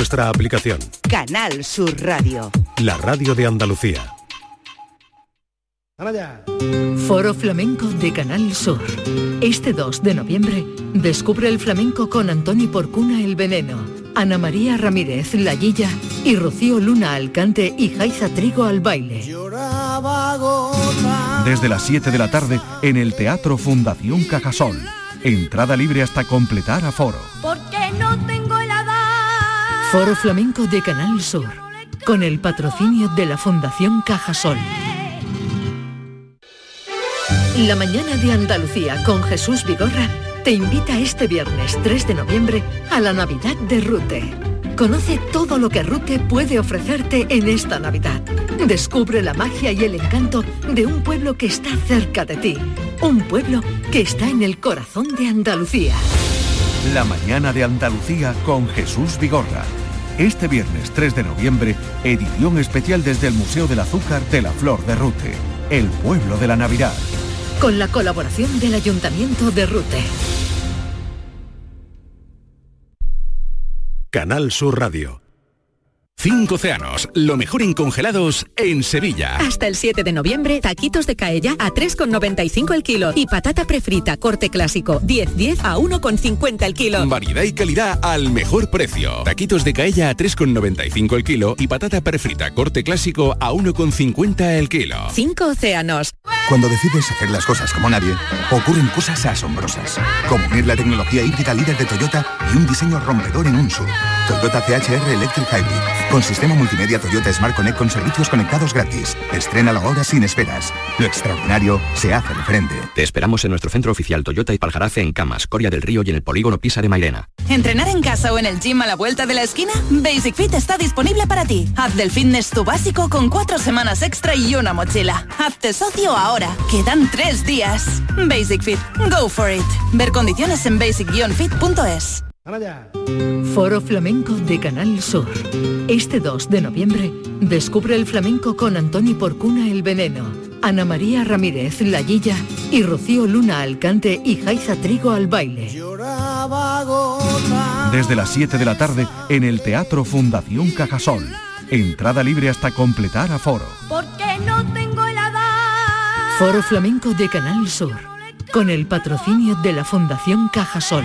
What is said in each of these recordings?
Nuestra aplicación. Canal Sur Radio. La radio de Andalucía. Foro Flamenco de Canal Sur. Este 2 de noviembre, descubre el flamenco con Antoni Porcuna el Veneno, Ana María Ramírez La Guilla y Rocío Luna al cante y Jaiza Trigo al baile. Desde las 7 de la tarde en el Teatro Fundación Cajasol. Entrada libre hasta completar aforo. Porque no tengo helada. Foro Flamenco de Canal Sur. Con el patrocinio de la Fundación Cajasol. La mañana de Andalucía con Jesús Vigorra te invita este viernes 3 de noviembre a la Navidad de Rute. Conoce todo lo que Rute puede ofrecerte en esta Navidad. Descubre la magia y el encanto de un pueblo que está cerca de ti. Un pueblo que está en el corazón de Andalucía. La mañana de Andalucía con Jesús Vigorra. Este viernes 3 de noviembre, edición especial desde el Museo del Azúcar de la Flor de Rute, el pueblo de la Navidad. Con la colaboración del Ayuntamiento de Rute. Canal Sur Radio. Cinco océanos, lo mejor en congelados en Sevilla. Hasta el 7 de noviembre, taquitos de caella a 3,95 el kilo y patata prefrita corte clásico 10-10 a 1,50 el kilo. Variedad y calidad al mejor precio. Taquitos de caella a 3,95 el kilo y patata prefrita corte clásico a 1,50 el kilo. Cinco océanos. Cuando decides hacer las cosas como nadie, ocurren cosas asombrosas. Como unir la tecnología híbrida líder de Toyota y un diseño rompedor en un SUV. Toyota CHR Electric Hybrid. Con sistema multimedia Toyota Smart Connect con servicios conectados gratis. Estrena la hora sin esperas. Lo extraordinario se hace de frente. Te esperamos en nuestro centro oficial Toyota y Paljarafe en Camas, Coria del Río y en el polígono Pisa de Mairena. ¿Entrenar en casa o en el gym a la vuelta de la esquina? Basic Fit está disponible para ti. Haz del fitness tu básico con cuatro semanas extra y una mochila. Hazte socio ahora. Quedan tres días. Basic Fit. Go for it. Ver condiciones en basic-fit.es. Foro Flamenco de Canal Sur. Este 2 de noviembre, descubre el flamenco con Antoni Porcuna el Veneno, Ana María Ramírez La Guilla y Rocío Luna al cante y Jaiza Trigo al baile. Desde las 7 de la tarde en el Teatro Fundación Cajasol. Entrada libre hasta completar aforo. Porque no tengo. Foro Flamenco de Canal Sur. Con el patrocinio de la Fundación Cajasol.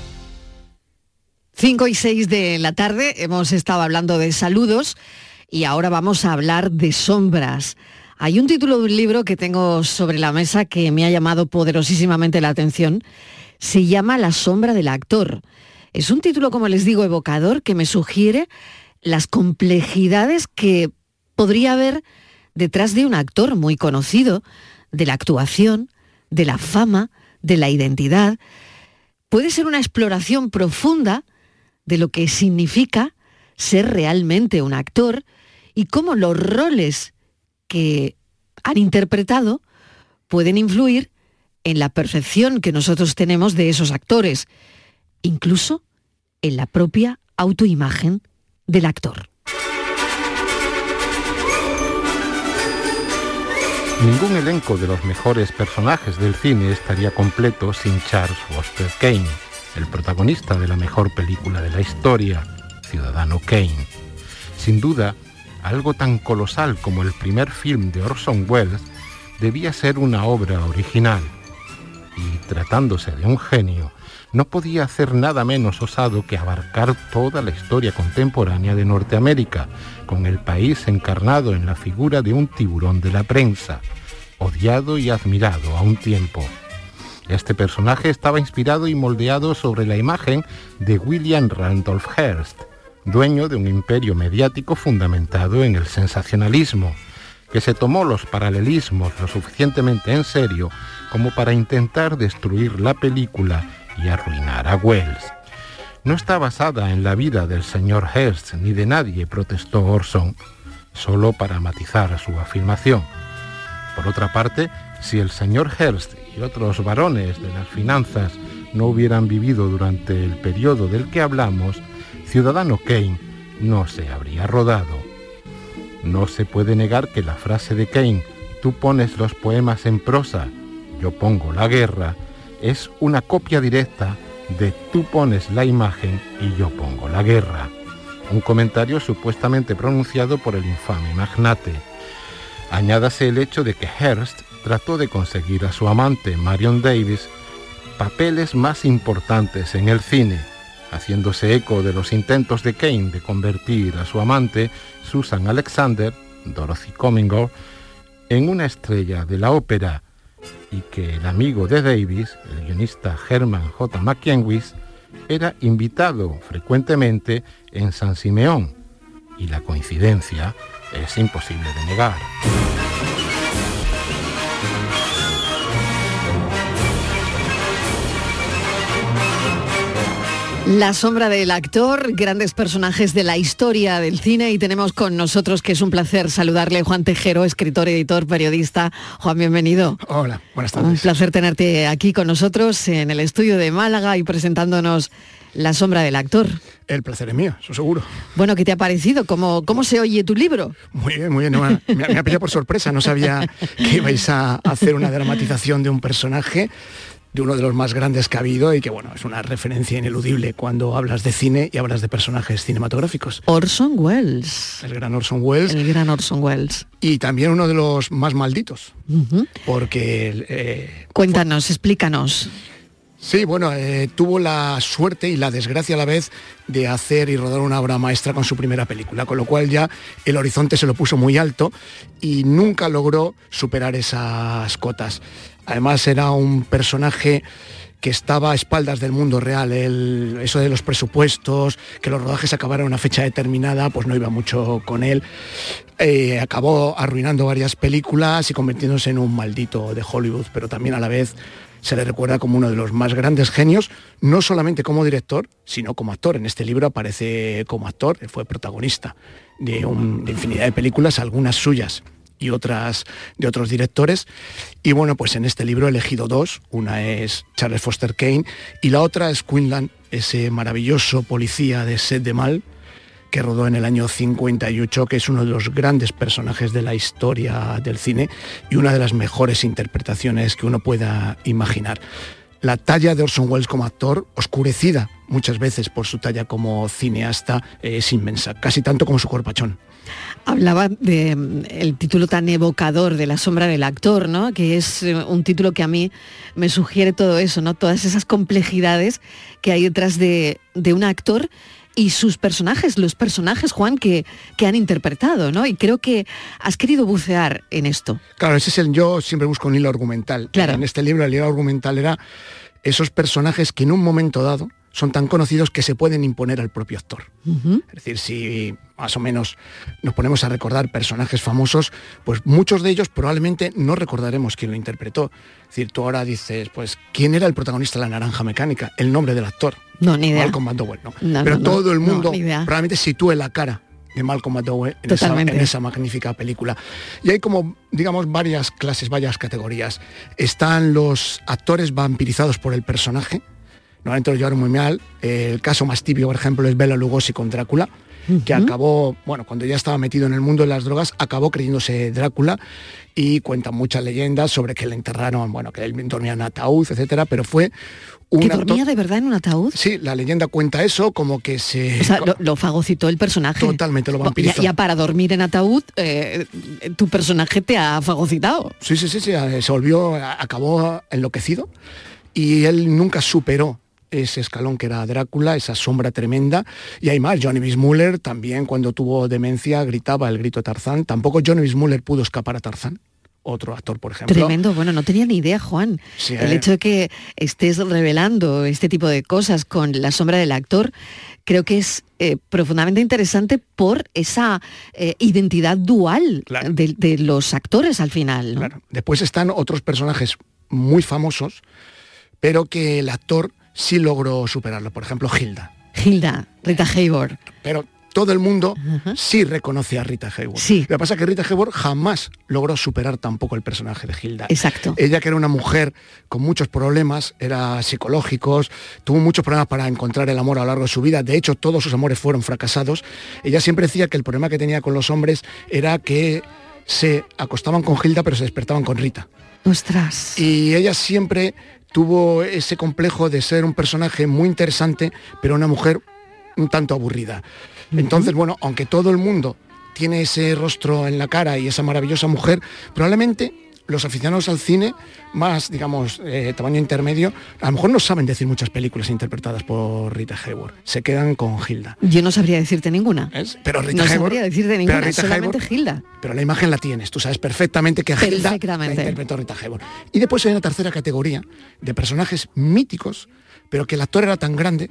5 y 6 de la tarde hemos estado hablando de saludos y ahora vamos a hablar de sombras. Hay un título de un libro que tengo sobre la mesa que me ha llamado poderosísimamente la atención. Se llama La sombra del actor. Es un título, como les digo, evocador que me sugiere las complejidades que podría haber detrás de un actor muy conocido, de la actuación, de la fama, de la identidad. Puede ser una exploración profunda de lo que significa ser realmente un actor y cómo los roles que han interpretado pueden influir en la percepción que nosotros tenemos de esos actores, incluso en la propia autoimagen del actor. Ningún elenco de los mejores personajes del cine estaría completo sin Charles Foster Kane, el protagonista de la mejor película de la historia, Ciudadano Kane. Sin duda, algo tan colosal como el primer film de Orson Welles debía ser una obra original. Y tratándose de un genio, no podía hacer nada menos osado que abarcar toda la historia contemporánea de Norteamérica, con el país encarnado en la figura de un tiburón de la prensa, odiado y admirado a un tiempo. Este personaje estaba inspirado y moldeado sobre la imagen de William Randolph Hearst, dueño de un imperio mediático fundamentado en el sensacionalismo, que se tomó los paralelismos lo suficientemente en serio como para intentar destruir la película y arruinar a Wells. No está basada en la vida del señor Hearst ni de nadie, protestó Orson, solo para matizar su afirmación. Por otra parte, si el señor Hearst y otros varones de las finanzas no hubieran vivido durante el periodo del que hablamos, Ciudadano Kane no se habría rodado. No se puede negar que la frase de Kane, tú pones los poemas en prosa, yo pongo la guerra, es una copia directa de tú pones la imagen y yo pongo la guerra. Un comentario supuestamente pronunciado por el infame magnate. Añádase el hecho de que Hearst trató de conseguir a su amante Marion Davis papeles más importantes en el cine, haciéndose eco de los intentos de Kane de convertir a su amante, Susan Alexander, Dorothy Comingore, en una estrella de la ópera y que el amigo de Davis, el guionista Herman J. McKenwis, era invitado frecuentemente en San Simeón, y la coincidencia es imposible de negar. La sombra del actor, grandes personajes de la historia del cine y tenemos con nosotros, que es un placer saludarle, Juan Tejero, escritor, editor, periodista. Juan, bienvenido. Hola, buenas tardes. Un placer tenerte aquí con nosotros en el estudio de Málaga y presentándonos La sombra del actor. El placer es mío, eso seguro. Bueno, ¿qué te ha parecido? ¿Cómo, cómo se oye tu libro? Muy bien, muy bien. No, me, me ha pillado por sorpresa, no sabía que ibais a hacer una dramatización de un personaje de uno de los más grandes que ha habido y que bueno, es una referencia ineludible cuando hablas de cine y hablas de personajes cinematográficos. Orson Welles. El gran Orson Welles. El gran Orson Welles. Y también uno de los más malditos. Porque... Eh, Cuéntanos, explícanos. Sí, bueno, eh, tuvo la suerte y la desgracia a la vez de hacer y rodar una obra maestra con su primera película, con lo cual ya el horizonte se lo puso muy alto y nunca logró superar esas cotas. Además era un personaje que estaba a espaldas del mundo real. eso de los presupuestos, que los rodajes acabaran a una fecha determinada, pues no iba mucho con él. Eh, acabó arruinando varias películas y convirtiéndose en un maldito de Hollywood, pero también a la vez se le recuerda como uno de los más grandes genios, no solamente como director, sino como actor. En este libro aparece como actor, fue protagonista de, de infinidad de películas, algunas suyas y otras de otros directores. Y bueno, pues en este libro he elegido dos. Una es Charles Foster Kane y la otra es Quinlan, ese maravilloso policía de Sed de Mal que rodó en el año 58, que es uno de los grandes personajes de la historia del cine y una de las mejores interpretaciones que uno pueda imaginar. La talla de Orson Welles como actor, oscurecida muchas veces por su talla como cineasta, es inmensa, casi tanto como su corpachón. Hablaba de mm, título tan evocador de La sombra del actor, ¿no? Que es eh, un título que a mí me sugiere todo eso, ¿no? Todas esas complejidades que hay detrás de, un actor y sus personajes, los personajes, Juan, que, que, han interpretado, ¿no? Y creo que has querido bucear en esto. Claro, ese es el yo siempre busco un hilo argumental. Claro. En este libro el hilo argumental era esos personajes que en un momento dado son tan conocidos que se pueden imponer al propio actor. Es decir, si más o menos nos ponemos a recordar personajes famosos, pues muchos de ellos probablemente no recordaremos quién lo interpretó. Es decir, tú ahora dices, pues, ¿quién era el protagonista de La Naranja Mecánica? El nombre del actor. No, ni idea. Malcolm McDowell, ¿no? Pero todo el mundo probablemente sitúe la cara de Malcolm McDowell en esa, en esa, magnífica película. Y hay como, digamos, varias clases, varias categorías. Están los actores vampirizados por el personaje, normalmente lo llevaron muy mal. El caso más tibio, por ejemplo, es Bela Lugosi con Drácula, que acabó, bueno, cuando ya estaba metido en el mundo de las drogas, acabó creyéndose Drácula y cuentan muchas leyendas sobre que le enterraron, bueno, que él dormía en ataúd, etcétera, pero fue un ¿Que dormía de verdad en un ataúd? Sí, la leyenda cuenta eso, como que se... O sea, lo, fagocitó el personaje. Totalmente, lo vampirizó. Ya, para dormir en ataúd, eh, tu personaje te ha fagocitado. Sí, sí, sí, sí, se volvió, acabó enloquecido y él nunca superó ese escalón que era Drácula, esa sombra tremenda. Y hay más, Johnny Bismuller también cuando tuvo demencia gritaba el grito Tarzán. Tampoco Johnny Bismuller pudo escapar a Tarzán otro actor, por ejemplo. Tremendo, bueno, no tenía ni idea, Juan. el eh. hecho de que estés revelando este tipo de cosas con la sombra del actor, creo que es eh, profundamente interesante por esa eh, identidad dual de, los actores al final. Después están otros personajes muy famosos, pero que el actor sí logró superarlo. Por ejemplo, Hilda. Hilda, Rita Hayworth. Pero todo el mundo sí reconoce a Rita Hayworth. Sí. Lo que pasa es que Rita Hayworth jamás logró superar tampoco el personaje de Hilda. Exacto. Ella que era una mujer con muchos problemas, era psicológicos, tuvo muchos problemas para encontrar el amor a lo largo de su vida. De hecho, todos sus amores fueron fracasados. Ella siempre decía que el problema que tenía con los hombres era que se acostaban con Hilda pero se despertaban con Rita. Ostras. Y ella siempre tuvo ese complejo de ser un personaje muy interesante, pero una mujer un tanto aburrida. Entonces, bueno, aunque todo el mundo tiene ese rostro en la cara y esa maravillosa mujer, probablemente los aficionados al cine más, digamos, eh, tamaño intermedio, a lo mejor no saben decir muchas películas interpretadas por Rita Hayworth. Se quedan con Hilda. Yo no sabría decirte ninguna. Pero Rita no sabría decirte ninguna, solamente Hilda. Pero la imagen la tienes, tú sabes perfectamente que Hilda la interpretó Rita Hayworth. Y después hay una tercera categoría de personajes míticos, pero que el actor era tan grande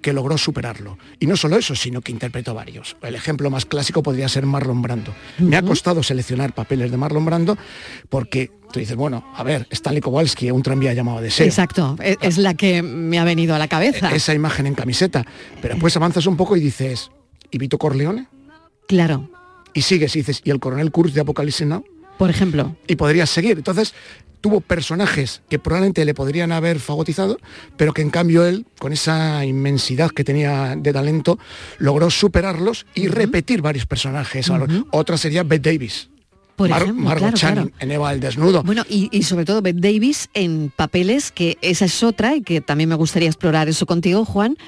que logró superarlo. Y no solo eso, sino que interpretó varios. El ejemplo más clásico podría ser Marlon Brando. Me ha costado seleccionar papeles de Marlon Brando porque tú dices, bueno, a ver, Stanley Kowalski, un tranvía llamado Deseo. Exacto, e-, es, la que me ha venido a la cabeza. E-, esa imagen en camiseta. Pero después avanzas un poco y dices, ¿y Vito Corleone? Claro. Y sigues y dices, ¿y el coronel Kurz de Apocalipsis Now? Por ejemplo. Y podrías seguir. Entonces, tuvo personajes que probablemente le podrían haber fagotizado, pero que en cambio él, con esa inmensidad que tenía de talento, logró superarlos y repetir varios personajes. Otra sería Bette Davis. Por Margot en Eva el Desnudo. Bueno, y, sobre todo Bette Davis en papeles, que esa es otra y que también me gustaría explorar eso contigo, Juan,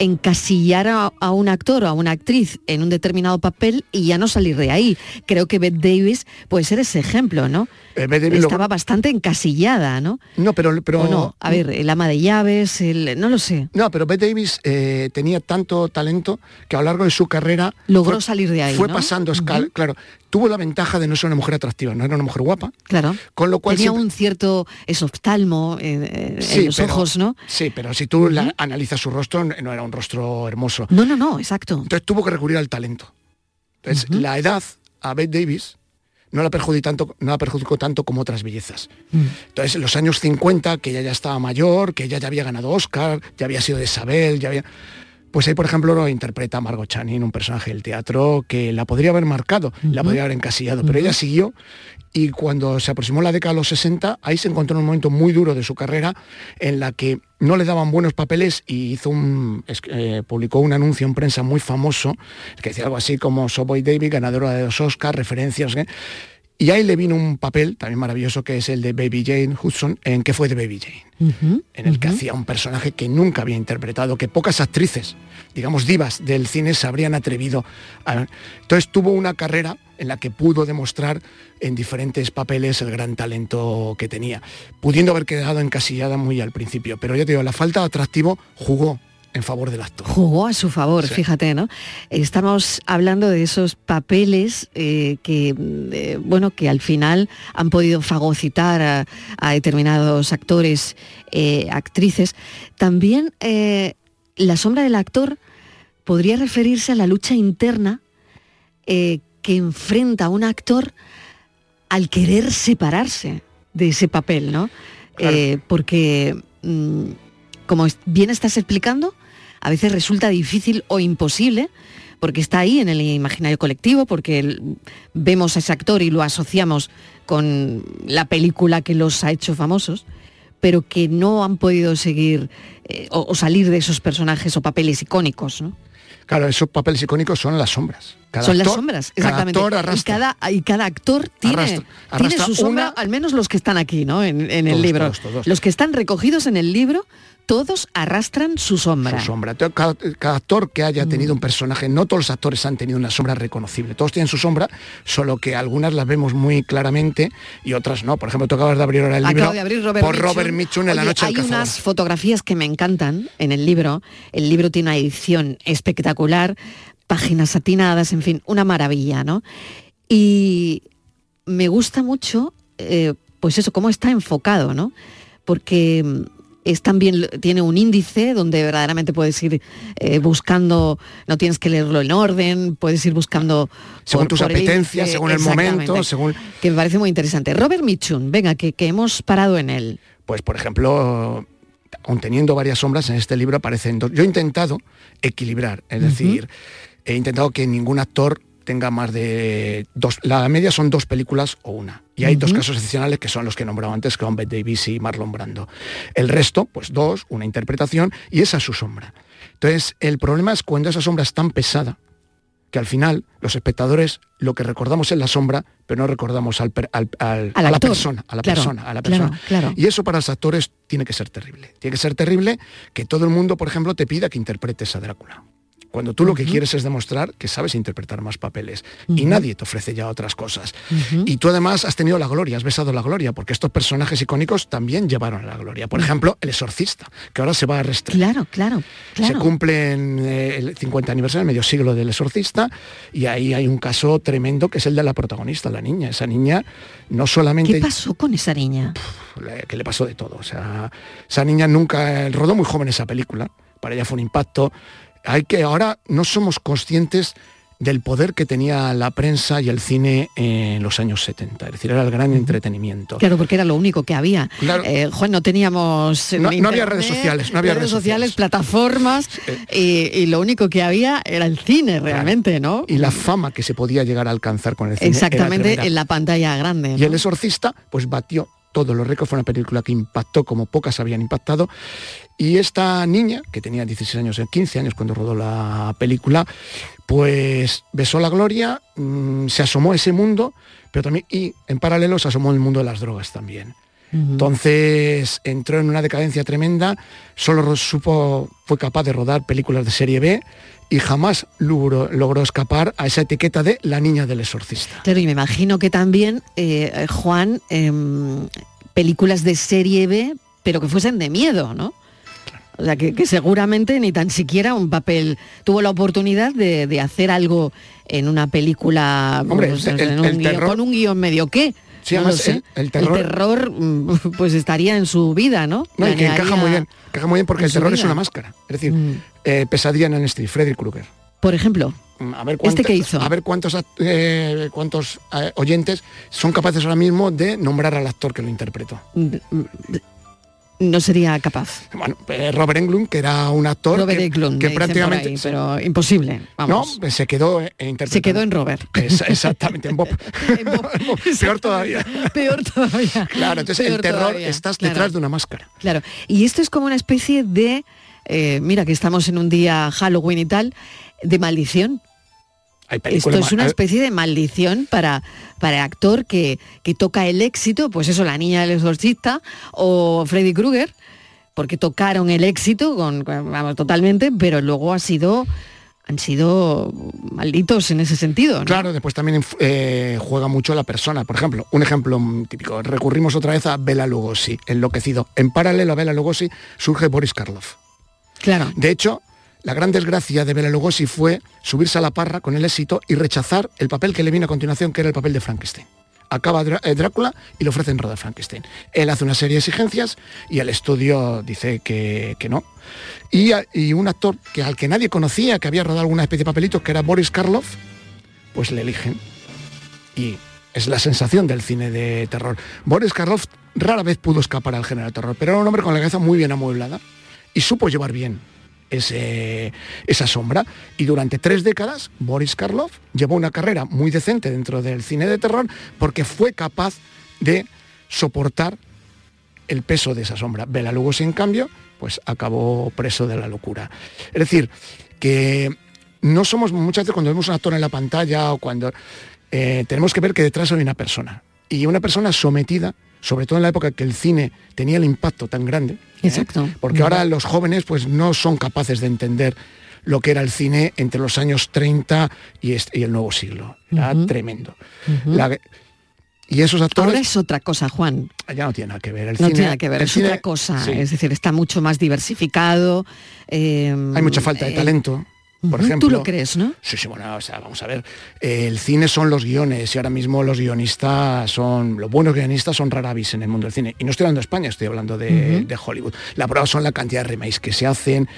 encasillar a, un actor o a una actriz en un determinado papel y ya no salir de ahí. Creo que Bette Davis puede ser ese ejemplo, ¿no? Eh, Estaba bastante encasillada, ¿no? No, pero... pero no? A ver, el ama de llaves, el, no lo sé. No, pero Bette Davis eh, tenía tanto talento que a lo largo de su carrera... Logró salir de ahí, Fue pasando escal, claro tuvo la ventaja de no ser una mujer atractiva, no era una mujer guapa. Claro. Con lo cual tenía un cierto esoftalmo en los ojos, ¿no? Sí, pero si tú analizas su rostro, no era un rostro hermoso. No, no, no, exacto. Entonces tuvo que recurrir al talento. Entonces, la edad a Bette Davis no la, perjudicó tanto, no la perjudicó tanto como otras bellezas. Mm. Entonces, en los años 50, que ella ya estaba mayor, que ella ya había ganado Oscar, ya había sido de Isabel, ya había pues ahí, por ejemplo, lo interpreta Margot Channing, un personaje del teatro que la podría haber marcado, la podría haber encasillado, pero ella siguió y cuando se aproximó la década de los 60, ahí se encontró en un momento muy duro de su carrera en la que no le daban buenos papeles y hizo un, eh, publicó un anuncio en prensa muy famoso que decía algo así como Soboy David, ganadora de dos Oscars, referencias. ¿eh? Y ahí le vino un papel también maravilloso que es el de Baby Jane Hudson, en que fue de Baby Jane, en el que hacía un personaje que nunca había interpretado, que pocas actrices, digamos divas del cine, se habrían atrevido a... Entonces tuvo una carrera en la que pudo demostrar en diferentes papeles el gran talento que tenía, pudiendo haber quedado encasillada muy al principio. Pero ya te digo, la falta de atractivo jugó en favor del actor. Jugó a su favor, fíjate, ¿no? Estamos hablando de esos papeles eh, que, eh, bueno, que al final han podido fagocitar a, determinados actores, eh, actrices. También la sombra del actor podría referirse a la lucha interna que enfrenta un actor al querer separarse de ese papel, ¿no? porque mm, como bien estás explicando, a veces resulta difícil o imposible, porque está ahí en el imaginario colectivo, porque vemos a ese actor y lo asociamos con la película que los ha hecho famosos, pero que no han podido seguir eh, o, salir de esos personajes o papeles icónicos. ¿no? Claro, esos papeles icónicos son las sombras. son las sombras, exactamente. y, cada, y cada actor tiene, su sombra, al menos los que están aquí, ¿no? En, el libro. Los que están recogidos en el libro todos arrastran su sombra. Su sombra. Cada, actor que haya tenido un personaje, no todos los actores han tenido una sombra reconocible. Todos tienen su sombra, solo que algunas las vemos muy claramente y otras no. Por ejemplo, tú acabas de abrir ahora el libro por Robert Mitchum en La Noche Hay unas fotografías que me encantan en el libro. El libro tiene una edición espectacular, páginas satinadas, en fin, una maravilla, ¿no? Y me gusta mucho, eh, pues eso, cómo está enfocado, ¿no? Porque es también tiene un índice donde verdaderamente puedes ir eh, buscando, no tienes que leerlo en orden, puedes ir buscando según por- tus por apetencias, índice, según el momento, según que me parece muy interesante. Robert Mitchum, venga, que, que hemos parado en él. Pues, por ejemplo, aun teniendo varias sombras, en este libro aparecen dos. Yo he intentado equilibrar, es decir, he intentado que ningún actor tenga más de dos. La media son dos películas o una. Y hay dos casos excepcionales que son los que he nombrado antes, que son Bette Davis y Marlon Brando. El resto, pues dos, una interpretación, y esa es su sombra. Entonces, el problema es cuando esa sombra es tan pesada que al final los espectadores lo que recordamos es la sombra, pero no recordamos al, a la persona, a la Claro, persona, a la claro, persona. claro. Y eso para los actores tiene que ser terrible. Tiene que ser terrible que todo el mundo, por ejemplo, te pida que interpretes a Drácula. Cuando tú lo que quieres es demostrar que sabes interpretar más papeles y nadie te ofrece ya otras cosas. Y tú además has tenido la gloria, has besado la gloria, porque estos personajes icónicos también llevaron a la gloria. Por ejemplo, El Exorcista, que ahora se va a restrenar. Claro, claro, claro. Se cumple en eh, el 50 aniversario, el medio siglo del exorcista, y ahí hay un caso tremendo que es el de la protagonista, la niña. Esa niña no solamente... ¿Qué pasó con esa niña? que le pasó de todo. O sea, esa niña nunca rodó muy joven esa película. Para ella fue un impacto. Hay que ahora no somos conscientes del poder que tenía la prensa y el cine en los años 70. Es decir, era el gran entretenimiento. Claro, porque era lo único que había. Claro. Eh, Juan, no teníamos... No- había redes sociales, no había redes redes sociales, plataformas, y, y lo único que había era el cine realmente, ¿no? Y la fama que se podía llegar a alcanzar con el cine. Exactamente, en la pantalla grande. Y. El Exorcista, pues batió todos los récords. Fue una película que impactó como pocas habían impactado. Y esta niña, que tenía 16 años, 15 años cuando rodó la película, pues besó la gloria, mm, se asomó a ese mundo, pero también, y en paralelo se asomó el mundo de las drogas también. Entonces entró en una decadencia tremenda, solo supo, fue capaz de rodar películas de serie B y jamás logró, logró escapar a esa etiqueta de la niña del exorcista. Claro, y me imagino que también, eh, Juan, em, películas de serie B, pero que fuesen de miedo, ¿no? O sea, que, que seguramente ni tan siquiera un papel tuvo la oportunidad de, de hacer algo en una película Hombre, pues, el- en el un guión- terror- con un guion medio qué. Sí, No además, el- el terror- mm, pues estaría en su vida, ¿no? No, y que encaja muy bien, encaja muy bien porque el terror es una máscara. Es decir, Mm. eh, pesadilla en el Street, Freddy Krueger. Por ejemplo, A ver ¿Este qué hizo? A ver cuántos, eh, cuántos eh, oyentes son capaces ahora mismo de nombrar al actor que lo interpretó. No sería capaz. Bueno, eh, Robert Englund, que era un actor Robert que, Englund, que prácticamente... ahí, pero imposible. Vamos. No, se quedó eh, interpretando. Se quedó en Robert. Es- exactamente, en Bob. Peor todavía. Peor todavía. Claro, entonces el Peor terror, todavía, estás claro. detrás de una máscara. Claro. Y esto es como una especie de, eh, mira que estamos en un día Halloween y tal, de maldición. Esto es una ma- especie de maldición para, para el actor que, que toca el éxito, pues eso, la niña del exorcista o Freddy Krueger, porque tocaron el éxito con, vamos, totalmente, pero luego ha sido, han sido malditos en ese sentido. ¿no? Claro, después también eh, juega mucho la persona. Por ejemplo, un ejemplo típico. Recurrimos otra vez a Bela Lugosi, enloquecido. En paralelo a Bela Lugosi surge Boris Karloff. Claro. De hecho, la gran desgracia de Bela Lugosi fue subirse a la parra con el éxito y rechazar el papel que le vino a continuación, que era el papel de Frankenstein. Acaba eh, Drácula y le ofrecen rodar Frankenstein. Él hace una serie de exigencias y el estudio dice que, que no. Y, y un actor que al que nadie conocía, que había rodado alguna especie de papelitos, que era Boris Karloff, pues le eligen. Y es la sensación del cine de terror. Boris Karloff rara vez pudo escapar al género de terror, pero era un hombre con la cabeza muy bien amueblada y supo llevar bien esa sombra. Y durante tres décadas, Boris Karloff llevó una carrera muy decente dentro del cine de terror porque fue capaz de soportar el peso de esa sombra. Bela Lugosi, en cambio, pues acabó preso de la locura. Es decir, que no somos muchas veces cuando vemos un actor en la pantalla o cuando eh, tenemos que ver que detrás hay una persona. Y una persona sometida, sobre todo en la época que el cine tenía el impacto tan grande. ¿eh? Exacto. Porque ahora los jóvenes pues no son capaces de entender lo que era el cine entre los años 30 y, este- y el nuevo siglo. Era tremendo. La- y esos actores Ahora es otra cosa, Juan. ya no tiene nada que ver. El no cine- tiene nada que ver, es cine- otra cosa. sí. Es decir, está mucho más diversificado. eh, Hay mucha falta de eh, Por ejemplo, Tú lo crees, ¿no? Sí, sí, bueno, o sea, vamos a ver. el cine son los guiones y ahora mismo los guionistas son, los buenos guionistas son raravis en el mundo del cine. Y no estoy hablando de España, estoy hablando de, Hollywood. La prueba son la cantidad de remakes que se hacen.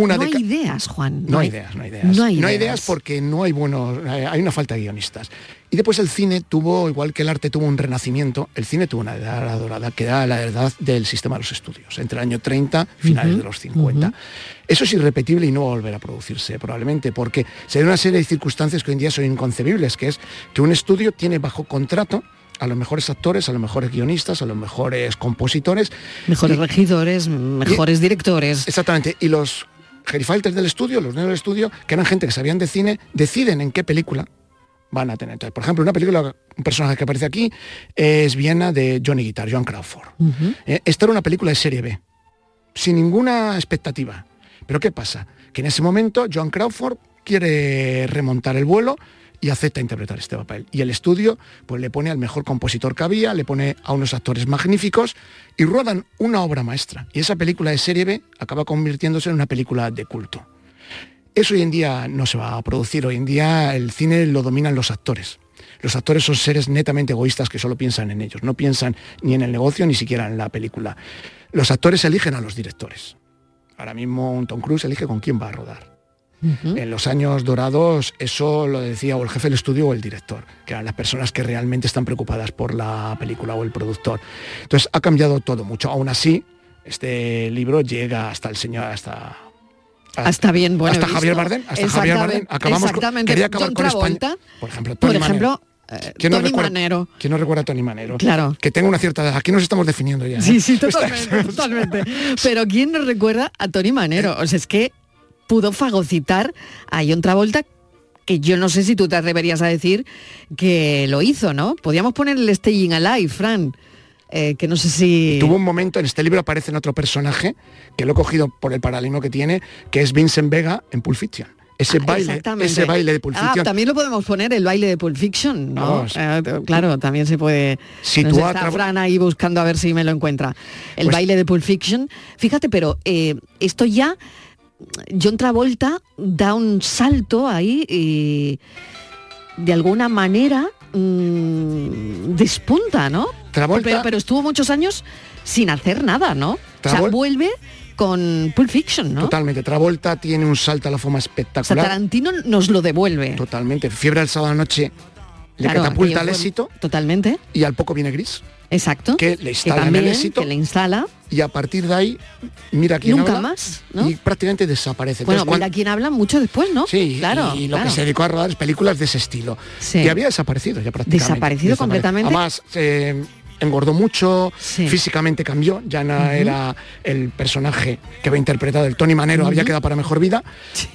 Una no hay ideas, Juan. no hay ideas, no hay ideas. No hay ideas. ideas. porque no hay buenos, hay hay una falta de guionistas. Y después el cine tuvo, igual que el arte tuvo un renacimiento, el cine tuvo una edad dorada, que era la edad del sistema de los estudios, entre el año 30 y finales de los 50. Eso es irrepetible y no va a volver a producirse probablemente, porque se da una serie de circunstancias que hoy en día son inconcebibles, que es que un estudio tiene bajo contrato a los mejores actores, a los mejores guionistas, a los mejores compositores. Mejores y- regidores, mejores directores. Exactamente. Y los gerifaltes del estudio, los del estudio, que eran gente que sabían de cine, deciden en qué película van a tener. Entonces, por ejemplo, una película, un personaje que aparece aquí es Viena de Johnny Guitar, Joan Crawford. Eh, Esta era una película de serie B, sin ninguna expectativa. Pero ¿qué pasa? Que en ese momento Joan Crawford quiere remontar el vuelo y acepta interpretar este papel. Y el estudio pues le pone al mejor compositor que había, le pone a unos actores magníficos y ruedan una obra maestra. Y esa película de serie B acaba convirtiéndose en una película de culto. Eso hoy en día no se va a producir. Hoy en día el cine lo dominan los actores. Los actores son seres netamente egoístas que solo piensan en ellos. No piensan ni en el negocio ni siquiera en la película. Los actores eligen a los directores. Ahora mismo un Tom Cruise elige con quién va a rodar. En los años dorados eso lo decía o el jefe del estudio o el director, que eran las personas que realmente están preocupadas por la película o el productor. Entonces ha cambiado todo mucho. Aún así, este libro llega hasta el señor, hasta Hasta bien, bueno. hasta. Javier Bardem, hasta Javier Bardem. Acabamos con- exactamente. quería acabar John con España. Por ejemplo, por Tony ejemplo, Manero. eh, ¿Quién no Tony recuerda- Manero. ¿Quién no recuerda a Tony Manero? Claro. Que tengo una cierta edad. Aquí nos estamos definiendo ya. ¿eh? Sí, sí, totalmente, totalmente. Pero ¿quién nos recuerda a Tony Manero? O sea, es que pudo fagocitar a John Travolta que yo no sé si tú te atreverías a decir que lo hizo, ¿no? Podíamos poner el Staying Alive, Fran, eh, que no sé si... Tuvo un momento, en este libro aparece en otro personaje, que lo he cogido por el paralelismo que tiene, que es Vincent Vega en Pulp Fiction. Ese baile, Ah, Exactamente. ese baile de Pulp Ah, Fiction. también lo podemos poner, el baile de Pulp Fiction, ¿no? Eh, claro, también se puede... Si tú está Fran ahí buscando a ver si me lo encuentra. El Pues- baile de Pulp Fiction. Fíjate, pero eh, esto ya... John Travolta da un salto ahí y de alguna manera mm, despunta, ¿no? Travolta- Pero, pero estuvo muchos años sin hacer nada, ¿no? O sea, Travol- vuelve con Pulp Fiction, ¿no? Totalmente. Travolta tiene un salto a la fama O sea, espectacular. Tarantino nos lo devuelve. Totalmente. Fiebre al sábado noche le Claro, catapulta al éxito Totalmente. y al poco viene Gris. Exacto. Que le instala en también, el éxito. Que le instala. Y a partir de ahí, mira quién Nunca habla, más, ¿no? Y prácticamente desaparece. Bueno, Entonces, mira quién habla mucho después, ¿no? Sí, claro. y lo claro. que se dedicó a rodar es películas de ese estilo. Sí. Y había desaparecido ya prácticamente. Desaparecido completamente. Además, eh, engordó mucho, Sí. físicamente cambió, ya no era el personaje que había interpretado el Tony Manero, había quedado para mejor vida.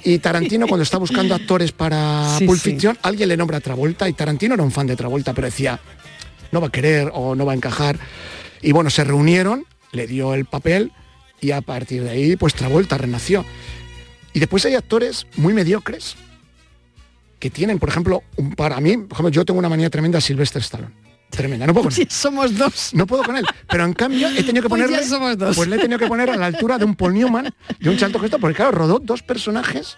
Y Tarantino, cuando está buscando actores para Sí, Pulp. Fiction, alguien le nombra a Travolta y Tarantino era un fan de Travolta, pero decía, no va a querer o no va a encajar. Y bueno, se reunieron, le dio el papel y a partir de ahí, pues Travolta renació. Y después hay actores muy mediocres que tienen, por ejemplo, un, para mí, por ejemplo, yo tengo una manía tremenda a Sylvester Stallone. Tremenda, no puedo con Sí, somos dos. no puedo con él, pero en cambio he tenido que Pues ponerle somos dos. pues le he tenido que poner a la altura de un Paul Newman, de un Charlton Heston, porque claro, rodó dos personajes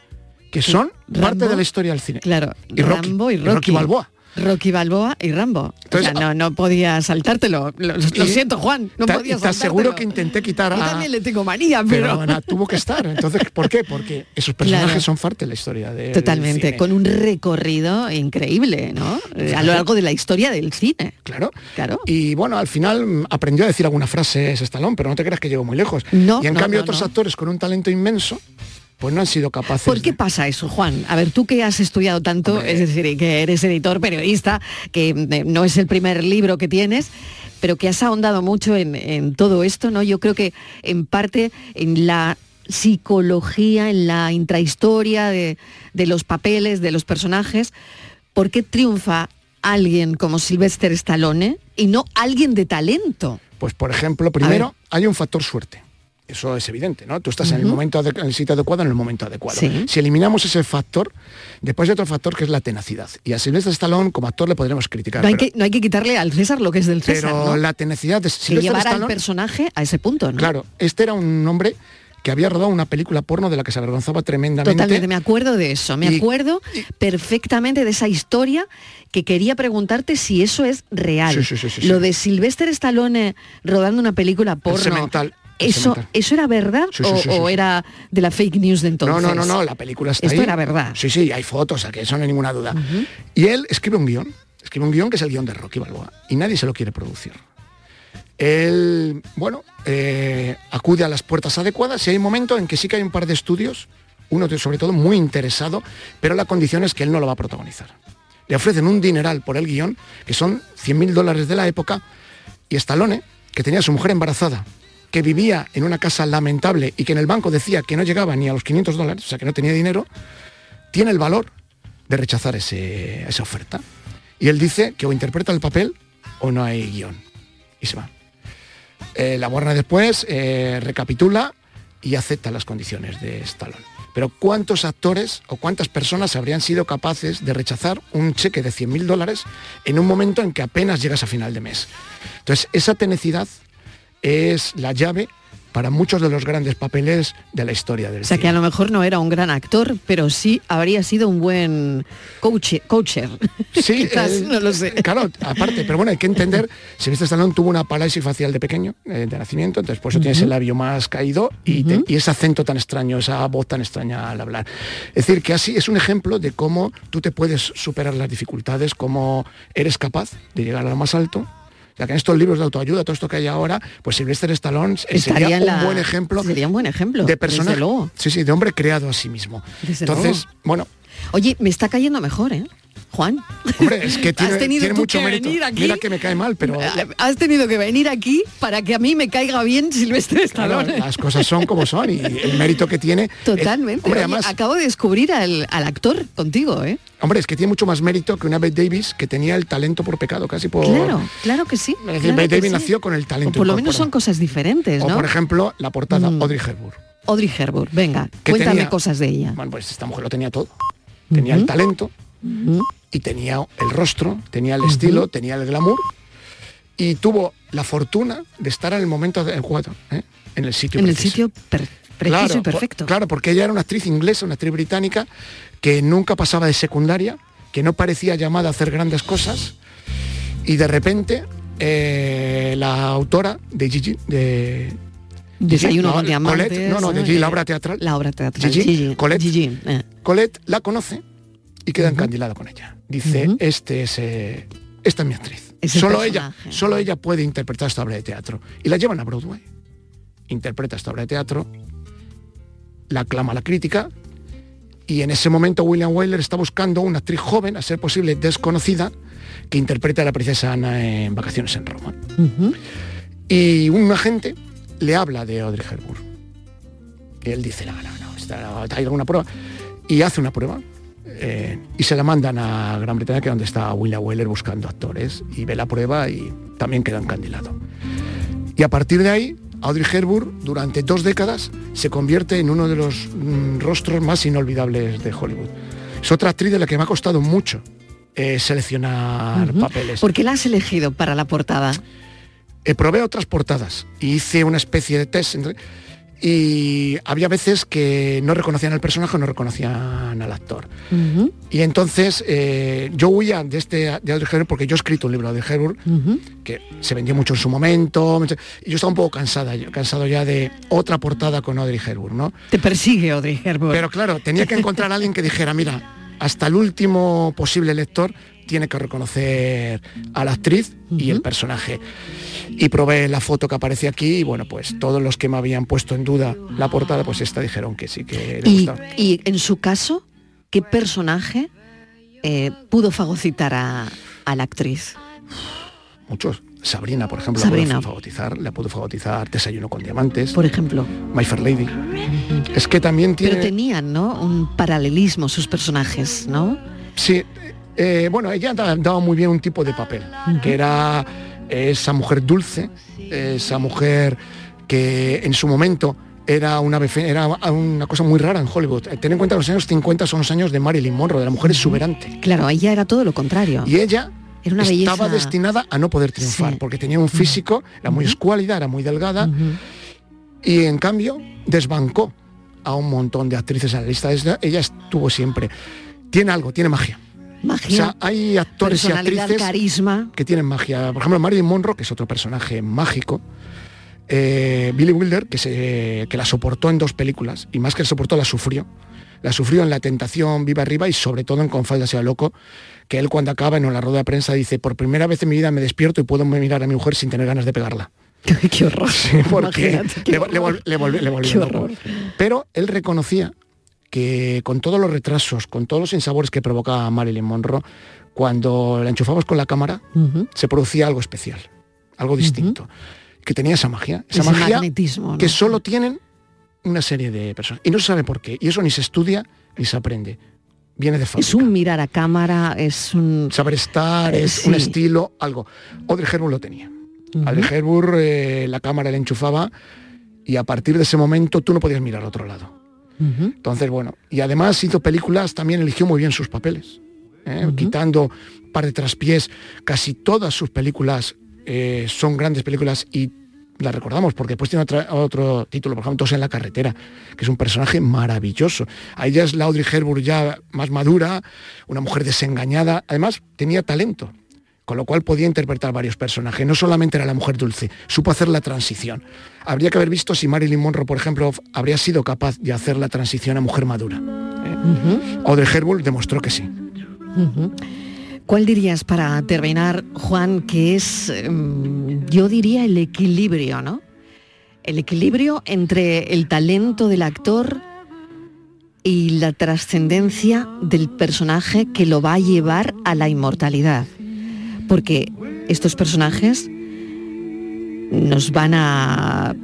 que son parte de la historia del cine. Claro, Y Rocky, Rambo y y Rocky. Rocky Balboa. Rocky Balboa y Rambo. Entonces, o sea, no, no podía saltártelo. Lo, siento, Juan. No podía aseguro saltártelo. que intenté quitar Yo a también le tengo manía, pero pero... tuvo que estar. Entonces, ¿por qué? Porque esos personajes Claro. son parte de la historia de Totalmente, con un recorrido increíble, ¿no? Eh, A lo largo de la historia del cine. Claro. Claro. Y bueno, al final aprendió a decir algunas frases Stallone, pero no te creas que llegó muy lejos. No, y en no, cambio no, otros actores con un talento inmenso, pues no han sido capaces. ¿Por qué pasa eso, Juan? A ver, tú que has estudiado tanto, es decir, que eres editor, periodista, que eh, no es el primer libro que tienes, pero que has ahondado mucho en, en todo esto, ¿no? Yo creo que en parte en la psicología, en la intrahistoria de, de los papeles, de los personajes, ¿por qué triunfa alguien como Sylvester Stallone y no alguien de talento? Pues por ejemplo, primero hay un factor suerte. Eso es evidente, ¿no? Tú estás en el momento en el sitio adecuado en el momento adecuado. Sí. Si eliminamos ese factor, después hay otro factor que es la tenacidad. Y a Sylvester Stallone como actor le podremos criticar. No hay, pero que, no hay que quitarle al César lo que es del César, pero ¿no? la tenacidad de Sylvester llevar al Stallone, personaje a ese punto, ¿no? claro, este era un hombre que había rodado una película porno de la que se avergonzaba tremendamente. Totalmente, me acuerdo de eso, me Y- acuerdo perfectamente de esa historia que quería preguntarte si eso es real. Sí, sí, sí, sí, Lo de Sylvester Stallone rodando una película porno. Eso. ¿Eso era verdad Sí, sí, o, sí, era de la fake news de entonces? No, no, no, no, la película está Esto ahí. era verdad. Sí, sí, hay fotos, que eso no hay ninguna duda. Y él escribe un guion, escribe un guion que es el guion de Rocky Balboa, y nadie se lo quiere producir. Él, bueno, eh, acude a las puertas adecuadas y hay un momento en que sí que hay un par de estudios, uno de- sobre todo muy interesado, pero la condición es que él no lo va a protagonizar. Le ofrecen un dineral por el guion, que son 100.000 dólares de la época, y Stallone, que tenía a su mujer embarazada, que vivía en una casa lamentable y que en el banco decía que no llegaba ni a los 500 dólares, o sea que no tenía dinero, tiene el valor de rechazar ese- esa oferta. Y él dice que o interpreta el papel o no hay guion. Y se va. Eh, la Warner después eh, recapitula y acepta las condiciones de Stallone. Pero ¿cuántos actores o cuántas personas habrían sido capaces de rechazar un cheque de 100.000 dólares en un momento en que apenas llegas a final de mes? Entonces, esa tenacidad es la llave para muchos de los grandes papeles de la historia del O sea que a lo mejor no era un gran actor, pero sí habría sido un buen coach, coacher. Sí, Quizás, él- no lo sé. Claro, aparte, pero bueno, hay que entender, Sylvester Stallone tuvo una parálisis facial de pequeño, eh, de nacimiento, entonces por eso tiene ese Ujú. labio más caído y, te- y ese acento tan extraño, esa voz tan extraña al hablar. Es decir, que así es un ejemplo de cómo tú te puedes superar las dificultades, cómo eres capaz de llegar a lo más alto. O sea, que en estos libros de autoayuda, todo esto que hay ahora, pues Sylvester Stallone eh, sería un la- buen ejemplo Sería un buen ejemplo. de luego. Sí, sí, de hombre creado a sí mismo. Desde Entonces, luego. bueno, Oye, me está cayendo mejor, ¿eh? Juan. hombre, es que tiene, Has tenido tiene mucho que mérito. venir aquí. Mira que me cae mal, pero Has tenido que venir aquí para que a mí me caiga bien Silvestre Claro, Stallone. las cosas son como son y el mérito que tiene. Totalmente. hombre, Oye, además- acabo de descubrir al, al actor contigo, ¿eh? Hombre, es que tiene mucho más mérito que una Bette Davis que tenía el talento por pecado, casi por. Claro, claro que sí. Claro Bette Davis sí. nació con el talento. O por lo menos son cosas diferentes, O ¿no? por ejemplo, la portada Mm. Audrey Hepburn. Audrey Hepburn, venga, cuéntame tenía- cosas de ella. Bueno, pues esta mujer lo tenía todo. Tenía el talento y tenía el rostro, tenía el estilo, tenía el glamour y tuvo la fortuna de estar en el momento adecuado, ¿eh? en el sitio En el sitio per- preciso y por- perfecto. claro, porque ella era una actriz inglesa, una actriz británica, que nunca pasaba de secundaria, que no parecía llamada a hacer grandes cosas, y de repente eh, la autora de Gigi, de Desayuno no, con diamantes. Colette, no, no, de Gigi, la obra teatral. La obra teatral. Gigi, Gigi, Colette. Gigi, eh. Colette la conoce y queda encandilada con ella. Dice, este es, eh, esta es mi actriz. Es Solo ella, solo ella puede interpretar esta obra de teatro. Y la llevan a Broadway. Interpreta esta obra de teatro, la aclama la crítica, y en ese momento William Wyler está buscando una actriz joven, a ser posible desconocida, que interprete a la princesa Ana en Vacaciones en Roma. Y un agente le habla de Audrey Hepburn. Y él dice, no, no, no, esta- ¿hay alguna prueba? Y hace una prueba. Eh, y se la mandan a Gran Bretaña, que es donde está William Weller buscando actores. Y ve la prueba y también queda encandilado. Y a partir de ahí, Audrey Hepburn, durante dos décadas, se convierte en uno de los mm, rostros más inolvidables de Hollywood. Es otra actriz de la que me ha costado mucho eh, seleccionar papeles. ¿Por qué la has elegido para la portada? Eh, probé otras portadas y hice una especie de test entre- y había veces que no reconocían al personaje o no reconocían al actor. Y entonces eh, yo huía de este de Audrey Hepburn porque yo he escrito un libro de Audrey Hepburn que se vendió mucho en su momento y yo estaba un poco cansada, yo- cansado ya de otra portada con Audrey Hepburn, ¿no? Te persigue Audrey Hepburn. Pero claro, tenía que encontrar a alguien que dijera, mira, hasta el último posible lector tiene que reconocer a la actriz y el personaje. Y probé la foto que aparece aquí y bueno, pues todos los que me habían puesto en duda la portada, pues esta dijeron que sí que le y, y en su caso, ¿qué personaje eh, pudo fagocitar a, a la actriz? Muchos. Sabrina, por ejemplo, Sabrina. la pudo fagotizar, la pudo fagotizar Desayuno con Diamantes. Por ejemplo. My Fair Lady. Es que también tiene... Pero tenían, ¿no? Un paralelismo sus personajes, ¿no? Sí, eh, bueno, ella da- daba muy bien un tipo de papel, que era esa mujer dulce, esa mujer que en su momento era una, befe- era una cosa muy rara en Hollywood. Eh, Ten en cuenta que los años 50 son los años de Marilyn Monroe, de la mujer exuberante. Claro, ella era todo lo contrario. Y ella Era una estaba belleza- destinada a no poder triunfar, Sí. porque tenía un físico, era muy escuálida, era muy delgada, y en cambio desbancó a un montón de actrices en la lista. Ella estuvo siempre. Tiene algo, tiene magia. Magia. O sea, hay actores y actrices carisma. que tienen magia. Por ejemplo, Marilyn Monroe, que es otro personaje mágico. Eh, Billy Wilder, que, se, que la soportó en dos películas, y más que la soportó, la sufrió. La sufrió en La Tentación Viva Arriba y sobre todo en Con Falda sea loco, que él cuando acaba en la rueda de prensa dice, por primera vez en mi vida me despierto y puedo mirar a mi mujer sin tener ganas de pegarla. qué horror. Sí, porque le, le vol- le volvió. Pero él reconocía que con todos los retrasos, con todos los insabores que provocaba Marilyn Monroe, cuando la enchufabas con la cámara, se producía algo especial, algo distinto, que tenía esa magia, esa Ese magia magnetismo, ¿no? que solo tienen una serie de personas. Y no se sabe por qué. Y eso ni se estudia ni se aprende. Viene de fábrica. Es un mirar a cámara, es un... Saber estar, Eh, es un estilo, algo. Audrey Hepburn lo tenía. Audrey Hepburn, eh, la cámara le enchufaba y a partir de ese momento tú no podías mirar a otro lado. Entonces, bueno, y además hizo películas, también eligió muy bien sus papeles. ¿eh? Quitando un par de traspiés, casi todas sus películas eh, son grandes películas y las recordamos porque después tiene otra- otro título, por ejemplo, Todos en la carretera, que es un personaje maravilloso. Ahí ya es la Audrey Hepburn ya más madura, una mujer desengañada, además tenía talento. Con lo cual podía interpretar varios personajes, no solamente era la mujer dulce, supo hacer la transición. Habría que haber visto si Marilyn Monroe, por ejemplo, habría sido capaz de hacer la transición a mujer madura. ¿eh? Audrey Hepburn demostró que sí. ¿Cuál dirías para terminar, Juan, que es, em, yo diría, el equilibrio, ¿no? El equilibrio entre el talento del actor y la trascendencia del personaje que lo va a llevar a la inmortalidad. Porque estos personajes nos van a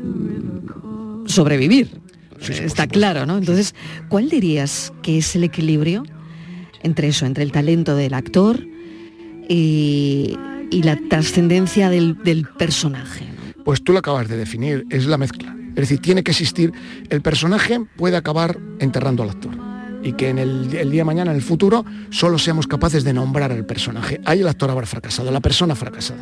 sobrevivir. Está claro, ¿no? Entonces, ¿cuál dirías que es el equilibrio entre eso, entre el talento del actor y, y la trascendencia del, del personaje? ¿no? Pues tú lo acabas de definir, es la mezcla. Es decir, tiene que existir, el personaje puede acabar enterrando al actor. Y que en el, día de mañana, en el futuro, solo seamos capaces de nombrar al personaje. Ahí el actor habrá fracasado, la persona ha fracasado.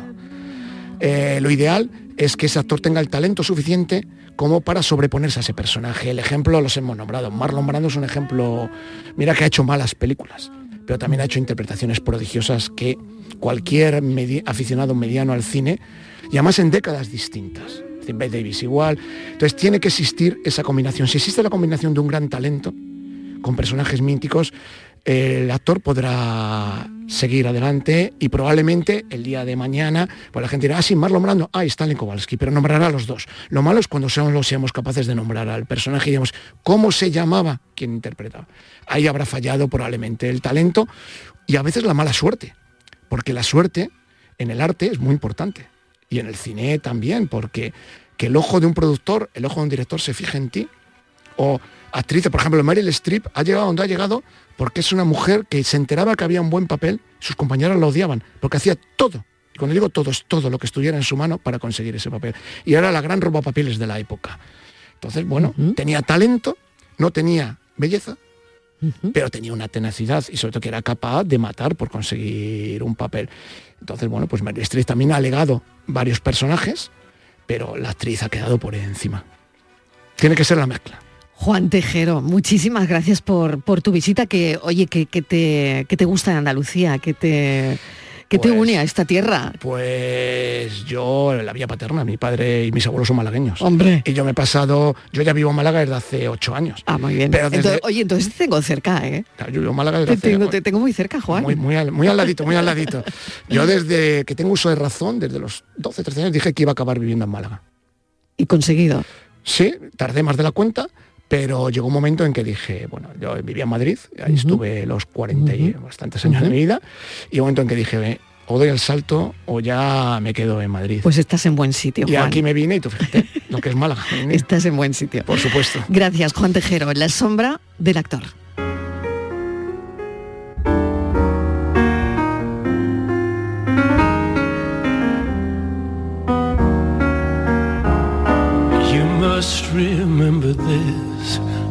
Eh, lo ideal es que ese actor tenga el talento suficiente como para sobreponerse a ese personaje. El ejemplo los hemos nombrado. Marlon Brando es un ejemplo, mira que ha hecho malas películas, pero también ha hecho interpretaciones prodigiosas que cualquier aficionado mediano al cine, y además en décadas distintas. Davis igual. Entonces tiene que existir esa combinación. Si existe la combinación de un gran talento con personajes míticos, el actor podrá seguir adelante y probablemente el día de mañana, pues la gente dirá, ah, sí, Marlon Brando, ah, Stanley Kowalski, pero nombrará a los dos. Lo malo es cuando solo seamos capaces de nombrar al personaje y digamos, ¿cómo se llamaba quien interpretaba? Ahí habrá fallado probablemente el talento y a veces la mala suerte, porque la suerte en el arte es muy importante y en el cine también, porque que el ojo de un productor, el ojo de un director se fije en ti, o actrices, por ejemplo, Meryl Streep ha llegado donde ha llegado porque es una mujer que se enteraba que había un buen papel, sus compañeros la odiaban, porque hacía todo, y cuando digo todo, es todo lo que estuviera en su mano para conseguir ese papel. Y era la gran roba papeles de la época. Entonces, bueno, tenía talento, no tenía belleza, pero tenía una tenacidad y sobre todo que era capaz de matar por conseguir un papel. Entonces, bueno, pues Meryl Streep también ha legado varios personajes, pero la actriz ha quedado por encima. Tiene que ser la mezcla. Juan Tejero, muchísimas gracias por, por tu visita, que oye, que, que te, que te gusta de Andalucía, que te, que te Pues- une a esta tierra. Pues yo, la vía paterna, mi padre y mis abuelos son malagueños. Hombre. Y yo me he pasado, yo ya vivo en Málaga desde hace ocho años. Ah, muy bien. Pero desde, Entonces, oye, entonces te tengo cerca, ¿eh? Yo vivo en Málaga desde Te hace tengo, te tengo muy cerca, Juan. muy, muy, al, muy al ladito, muy al ladito. Yo desde que tengo uso de razón, desde los 12, 13 años, dije que iba a acabar viviendo en Málaga. Y conseguido. Sí, tardé más de la cuenta, pero llegó un momento en que dije, bueno, yo vivía en Madrid, ahí estuve los 40 y bastantes años de mi vida, y un momento en que dije, "Ve, o doy el salto o ya me quedo en Madrid. Pues estás en buen sitio, y aquí me vine y tú fíjate lo que es Málaga. Estás en buen sitio. Por supuesto. Gracias, Juan Tejero, en la sombra del actor.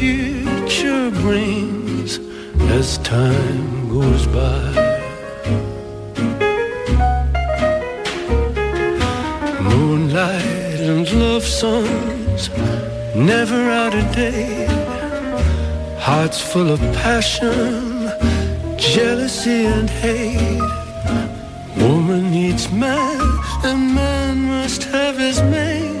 Future brings as time goes by. Moonlight and love songs, never out of date. Hearts full of passion, jealousy and hate. Woman needs man, and man must have his mate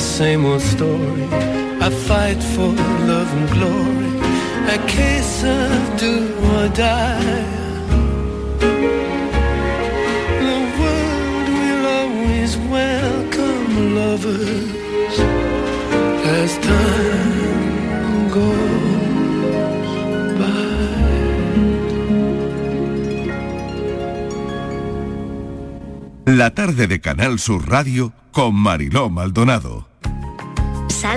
Same old story. A fight for love and glory. A case of do or die. The world will always welcome lovers as time goes La tarde de Canal Sur Radio con Mariló Maldonado.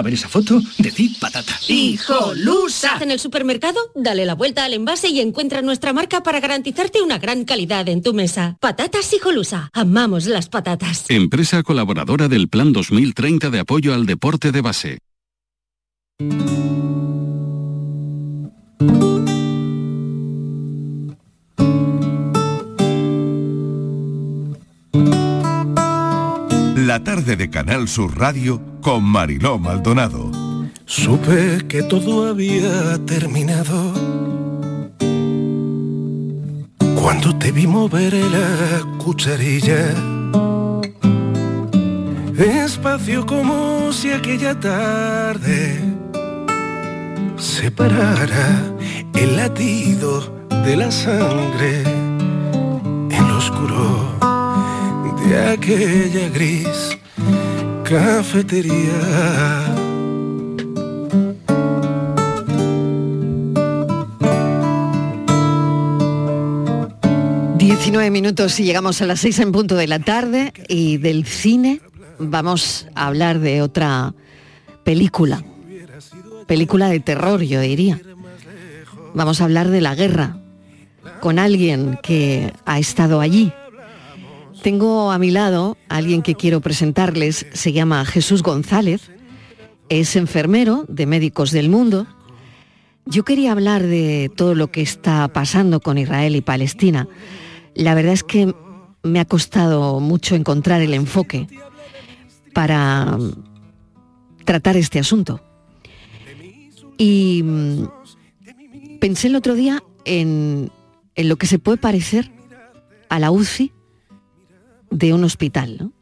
A ver esa foto, decid patata. ¡Hijolusa! En el supermercado, dale la vuelta al envase y encuentra nuestra marca para garantizarte una gran calidad en tu mesa. Patatas Hijolusa. Amamos las patatas. Empresa colaboradora del Plan 2030 de apoyo al deporte de base. La tarde de Canal Sur Radio con Mariló Maldonado. Supe que todo había terminado cuando te vi mover la cucharilla. Espacio como si aquella tarde separara el latido de la sangre en lo oscuro de aquella gris cafetería. 19 minutos y llegamos a las 6 en punto de la tarde y del cine vamos a hablar de otra película. Película de terror, yo diría. Vamos a hablar de la guerra con alguien que ha estado allí. Tengo a mi lado a alguien que quiero presentarles, se llama Jesús González, es enfermero de Médicos del Mundo. Yo quería hablar de todo lo que está pasando con Israel y Palestina. La verdad es que me ha costado mucho encontrar el enfoque para tratar este asunto. Y mm, pensé el otro día en, en lo que se puede parecer a la UCI de un hospital. ¿no?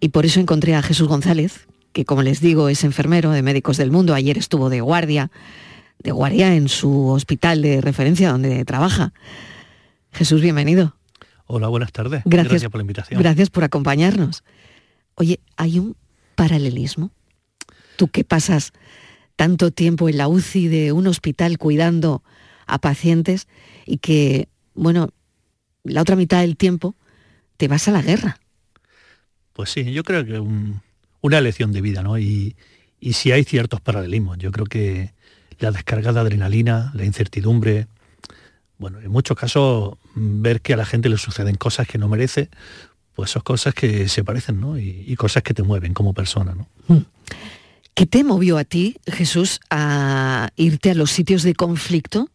Y por eso encontré a Jesús González, que como les digo es enfermero de Médicos del Mundo, ayer estuvo de guardia, de guardia en su hospital de referencia donde trabaja. Jesús, bienvenido. Hola, buenas tardes. Gracias, por la invitación. Gracias por acompañarnos. Oye, ¿hay un paralelismo? Tú que pasas tanto tiempo en la UCI de un hospital cuidando a pacientes y que, bueno, la otra mitad del tiempo te vas a la guerra. Pues sí, yo creo que un- una lección de vida, ¿no? Y, y sí hay ciertos paralelismos. Yo creo que la descarga de adrenalina, la incertidumbre. Bueno, en muchos casos ver que a la gente le suceden cosas que no merece, pues son cosas que se parecen, ¿no? Y, cosas que te mueven como persona, ¿no? Mm. ¿Qué te movió a ti, Jesús, a irte a los sitios de conflicto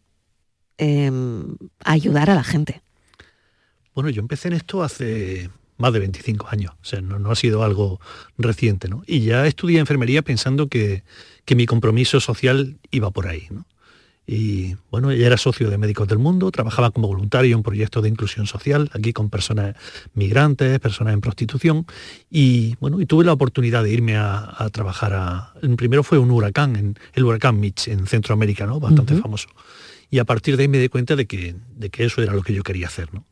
em, a ayudar a la gente? Bueno, yo empecé en esto hace más de 25 años, o sea, no, ha sido algo reciente, ¿no? Y ya estudié enfermería pensando que, que mi compromiso social iba por ahí, ¿no? Y bueno, ella era socio de Médicos del Mundo, trabajaba como voluntario en proyectos de inclusión social, aquí con personas migrantes, personas en prostitución. Y bueno, y tuve la oportunidad de irme a, trabajar a. El primero fue un huracán, en, el huracán Mitch, en Centroamérica, ¿no? Bastante famoso. Y a partir de ahí me di cuenta de que, de que eso era lo que yo quería hacer, ¿no?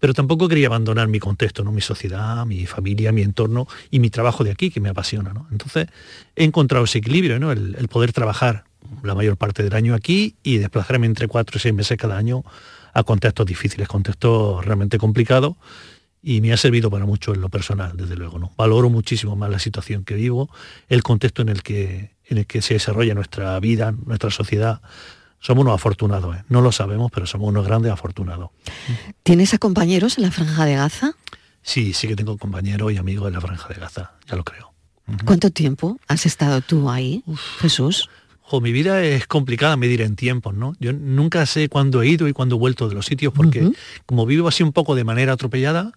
Pero tampoco quería abandonar mi contexto, ¿no? mi sociedad, mi familia, mi entorno y mi trabajo de aquí, que me apasiona. ¿no? Entonces he encontrado ese equilibrio, ¿no? el, poder trabajar la mayor parte del año aquí y desplazarme entre cuatro y seis meses cada año a contextos difíciles, contextos realmente complicados y me ha servido para mucho en lo personal, desde luego. ¿no? Valoro muchísimo más la situación que vivo, el contexto en el que, en el que se desarrolla nuestra vida, nuestra sociedad. Somos unos afortunados, ¿eh? no lo sabemos, pero somos unos grandes afortunados. ¿Tienes a compañeros en la franja de Gaza? Sí, sí que tengo compañeros y amigos en la franja de Gaza, ya lo creo. ¿Cuánto tiempo has estado tú ahí, Jesús? mi vida es complicada medir en tiempos, ¿no? Yo nunca sé cuándo he ido y cuándo he vuelto de los sitios porque como vivo así un poco de manera atropellada,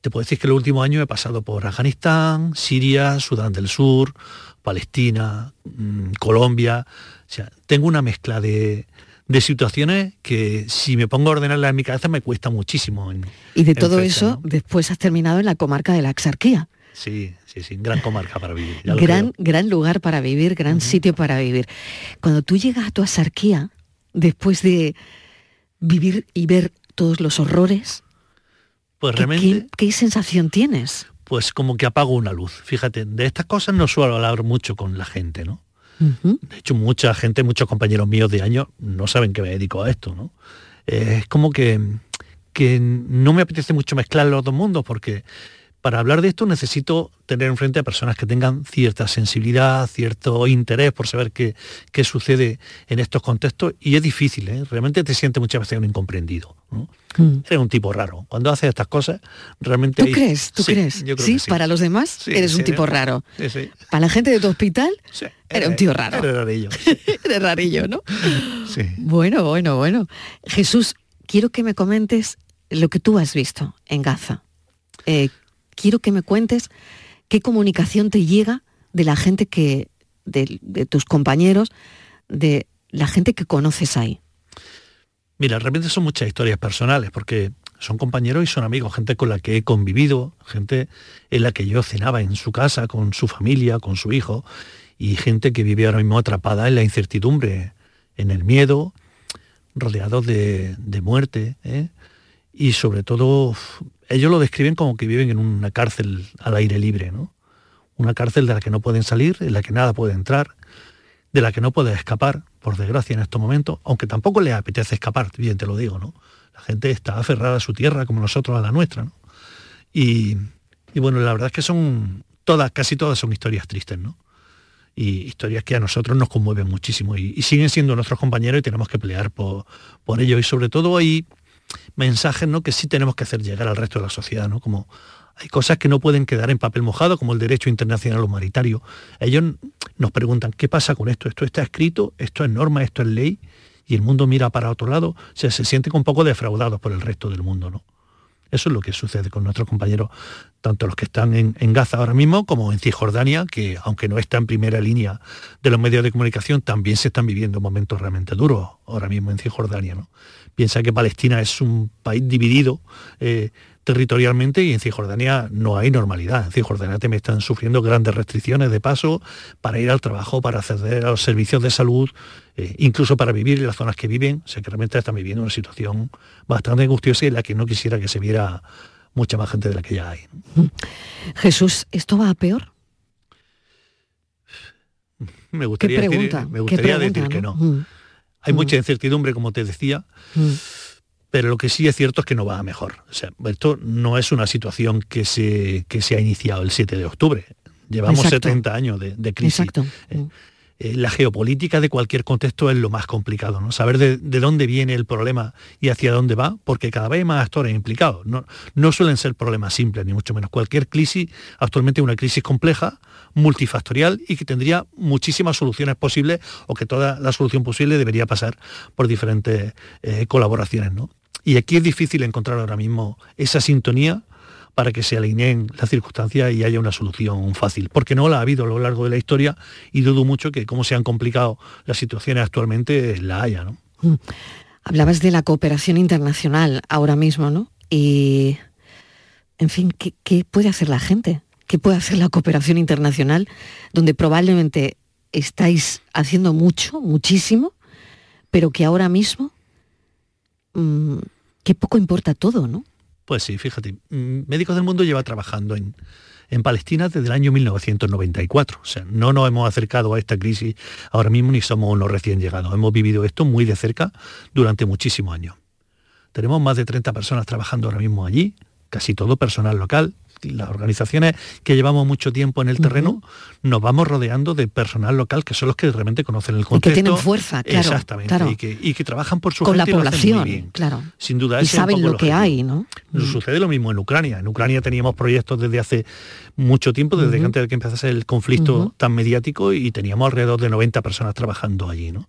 te puedo decir que el último año he pasado por Afganistán, Siria, Sudán del Sur, Palestina, mm, Colombia. O sea, tengo una mezcla de, situaciones que si me pongo a ordenarlas en mi cabeza me cuesta muchísimo. y de todo eso, después has terminado en la comarca de la Axarquía. Sí, sí, sí, gran comarca para vivir. Gran, gran lugar para vivir, gran sitio para vivir. Cuando tú llegas a tu asarquía, después de vivir y ver todos los horrores, pues ¿qué, realmente, ¿qué, sensación tienes? Pues como que apago una luz. Fíjate, de estas cosas no suelo hablar mucho con la gente, ¿no? De hecho, mucha gente, muchos compañeros míos de años no saben que me dedico a esto, ¿no? es como que, que no me apetece mucho mezclar los dos mundos porque para hablar de esto necesito tener enfrente a personas que tengan cierta sensibilidad, cierto interés por saber qué, qué sucede en estos contextos y es difícil, ¿eh? realmente te sientes muchas veces un incomprendido. Mm. Eres un tipo raro. Cuando haces estas cosas, realmente... ¿Tú crees? ¿Tú crees? ¿Sí? Para los demás, eres un tipo raro. Para la gente de tu hospital, eres un tío raro. Eres rarillo. eres rarillo, ¿no? Bueno, bueno, bueno. Jesús, quiero que me comentes lo que tú has visto en Gaza. Eh, quiero que me cuentes qué comunicación te llega de la gente que, de, tus compañeros, de la gente que conoces ahí. Mira, realmente son muchas historias personales, porque son compañeros y son amigos, gente con la que he convivido, gente en la que yo cenaba en su casa, con su familia, con su hijo, y gente que vive ahora mismo atrapada en la incertidumbre, en el miedo, rodeados de, muerte, ¿eh? Y sobre todo ellos lo describen como que viven en una cárcel al aire libre, ¿no? Una cárcel de la que no pueden salir, en la que nada puede entrar, de la que no puede escapar, por desgracia en estos momentos, aunque tampoco les apetece escapar, bien te lo digo, ¿no? La gente está aferrada a su tierra como nosotros a la nuestra, ¿no? Y, bueno, la verdad es que son todas, casi todas son historias tristes, ¿no? Y historias que a nosotros nos conmueven muchísimo y, siguen siendo nuestros compañeros y tenemos que pelear por, por. Y sobre todo hay mensajes ¿no? que sí tenemos que hacer llegar al resto de la sociedad, ¿no? Como hay cosas que no pueden quedar en papel mojado, como el derecho internacional humanitario. Ellos nos preguntan, ¿qué pasa con esto? ¿Esto está escrito? ¿Esto es norma? ¿Esto es ley? Y el mundo mira para otro lado, o sea, se siente un poco defraudado por el resto del mundo, ¿no? Eso es lo que sucede con nuestros compañeros, tanto los que están en, Gaza ahora mismo como en Cisjordania, que aunque no está en primera línea de los medios de comunicación, también se están viviendo momentos realmente duros ahora mismo en Cisjordania. ¿no? Piensa que Palestina es un país dividido eh, territorialmente y en Cisjordania no hay normalidad. En Cisjordania me están sufriendo grandes restricciones de paso para ir al trabajo, para acceder a los servicios de salud, eh, incluso para vivir en las zonas que viven. O sea que realmente están viviendo una situación bastante angustiosa y en la que no quisiera que se viera mucha más gente de la que ya hay. Jesús, ¿esto va a peor? Me gustaría decir, me gustaría decir que no. Mm. Hay mucha mm. incertidumbre, como te decía, mm. pero lo que sí es cierto es que no va a mejor. O sea, esto no es una situación que se, que se ha iniciado el 7 de octubre. Llevamos 70 años de, crisis. Exacto. Eh, eh, la geopolítica de cualquier contexto es lo más complicado, ¿no? Saber de, dónde viene el problema y hacia dónde va, porque cada vez hay más actores implicados. No, no suelen ser problemas simples, ni mucho menos. Cualquier crisis, actualmente es una crisis compleja, multifactorial y que tendría muchísimas soluciones posibles o que toda la solución posible debería pasar por diferentes eh, colaboraciones. ¿no? Y aquí es difícil encontrar ahora mismo esa sintonía para que se alineen las circunstancias y haya una solución fácil, porque no la ha habido a lo largo de la historia y dudo mucho que como se han complicado las situaciones actualmente, la haya. ¿no? Mm. Hablabas de la cooperación internacional ahora mismo, ¿no? Y, en fin, qué puede hacer la gente? ¿Qué puede hacer la cooperación internacional, donde probablemente estáis haciendo mucho, muchísimo, pero que ahora mismo, mm, qué poco importa todo, ¿no? Pues sí, fíjate, Médicos del Mundo lleva trabajando en, en Palestina desde el año 1994. O sea, no nos hemos acercado a esta crisis ahora mismo ni somos unos recién llegados. Hemos vivido esto muy de cerca durante muchísimos años. Tenemos más de 30 personas trabajando ahora mismo allí, casi todo personal local, las organizaciones que llevamos mucho tiempo en el terreno, nos vamos rodeando de personal local que son los que realmente conocen el contexto. Y que tienen fuerza, claro. Exactamente. Y, que, trabajan por su Con la población, claro. Sin duda. Y saben lo que hay, ¿no? Nos sucede lo mismo en Ucrania. En Ucrania teníamos proyectos desde hace mucho tiempo, desde antes de que empezase el conflicto tan mediático y teníamos alrededor de 90 personas trabajando allí, ¿no?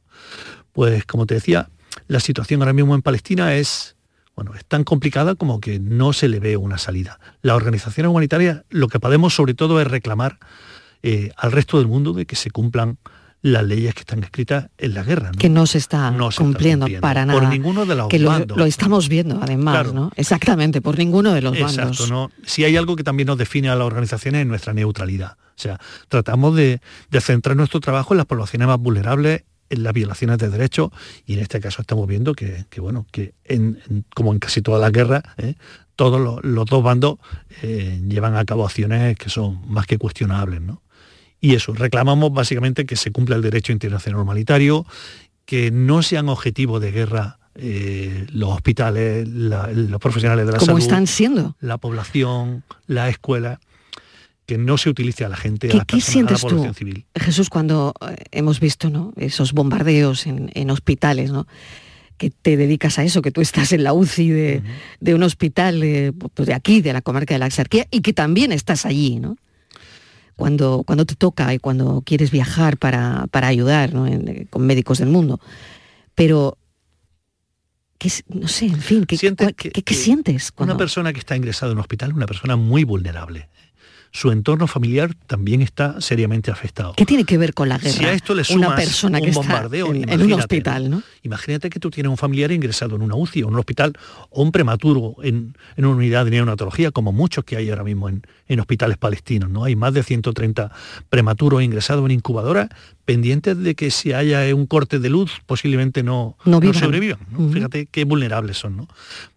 Pues como te decía, la situación ahora mismo en Palestina es bueno, es tan complicada como que no se le ve una salida. Las organizaciones humanitarias lo que podemos sobre todo es reclamar eh, al resto del mundo de que se cumplan las leyes que están escritas en la guerra. Que no se está cumpliendo, para nada. Por ninguno de los que bandos. Lo, estamos viendo además, ¿no? Exactamente, por ninguno de los Exacto, ¿no? Si hay algo que también nos define a las organizaciones es nuestra neutralidad. O sea, tratamos de, de centrar nuestro trabajo en las poblaciones más vulnerables las violaciones de derechos y en este caso estamos viendo que, bueno, que en, como en casi todas las guerras, ¿eh? todos los, dos bandos eh, llevan a cabo acciones que son más que cuestionables. ¿no? Y eso, reclamamos básicamente que se cumpla el derecho internacional humanitario, que no sean objetivos de guerra eh, los hospitales, los profesionales de la salud. Como están siendo. La población, la escuela que no se utilice a la gente, ¿Qué, a la, ¿qué sientes tú, civil. Jesús, cuando eh, hemos visto ¿no? esos bombardeos en, hospitales, ¿no? que te dedicas a eso, que tú estás en la UCI de, un hospital eh, pues de aquí, de la comarca de la Exarquía, y que también estás allí, ¿no? Cuando, cuando te toca y cuando quieres viajar para, ayudar eh, con médicos del mundo. Pero, no sé, en fin, ¿qué, ¿qué, sientes? Una persona que está ingresada en un hospital, una persona muy vulnerable su entorno familiar también está seriamente afectado. ¿Qué tiene que ver con la guerra? Si a esto le sumas una persona un que bombardeo, está en, un hospital, ¿no? Imagínate que tú tienes un familiar ingresado en una UCI o en un hospital o un prematuro en, una unidad de neonatología, como muchos que hay ahora mismo en, hospitales palestinos, ¿no? Hay más de 130 prematuros ingresados en incubadora pendientes de que si haya un corte de luz posiblemente no, no, sobrevivan. Fíjate qué vulnerables son. ¿no?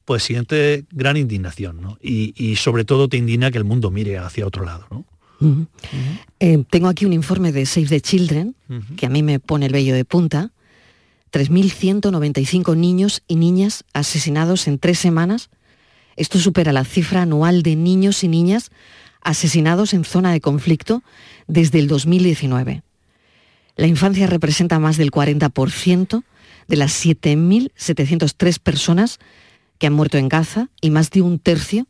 Pues siente gran indignación, ¿no? Y, sobre todo te indigna que el mundo mire hacia otro lado, ¿no? Eh, tengo aquí un informe de Save the Children, que a mí me pone el vello de punta. 3.195 niños y niñas asesinados en tres semanas. Esto supera la cifra anual de niños y niñas asesinados en zona de conflicto desde el 2019. La infancia representa más del 40% de las 7.703 personas que han muerto en Gaza y más de un tercio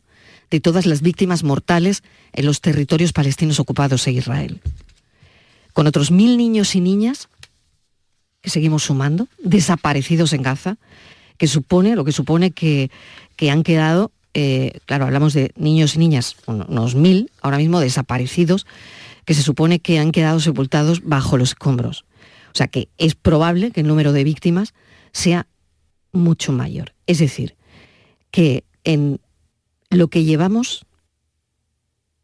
de todas las víctimas mortales en los territorios palestinos ocupados en Israel. Con otros mil niños y niñas que seguimos sumando, desaparecidos en Gaza, que supone, lo que supone que, que han quedado, eh, claro, hablamos de niños y niñas, unos mil ahora mismo desaparecidos, que se supone que han quedado sepultados bajo los escombros. O sea que es probable que el número de víctimas sea mucho mayor. Es decir, que en lo que llevamos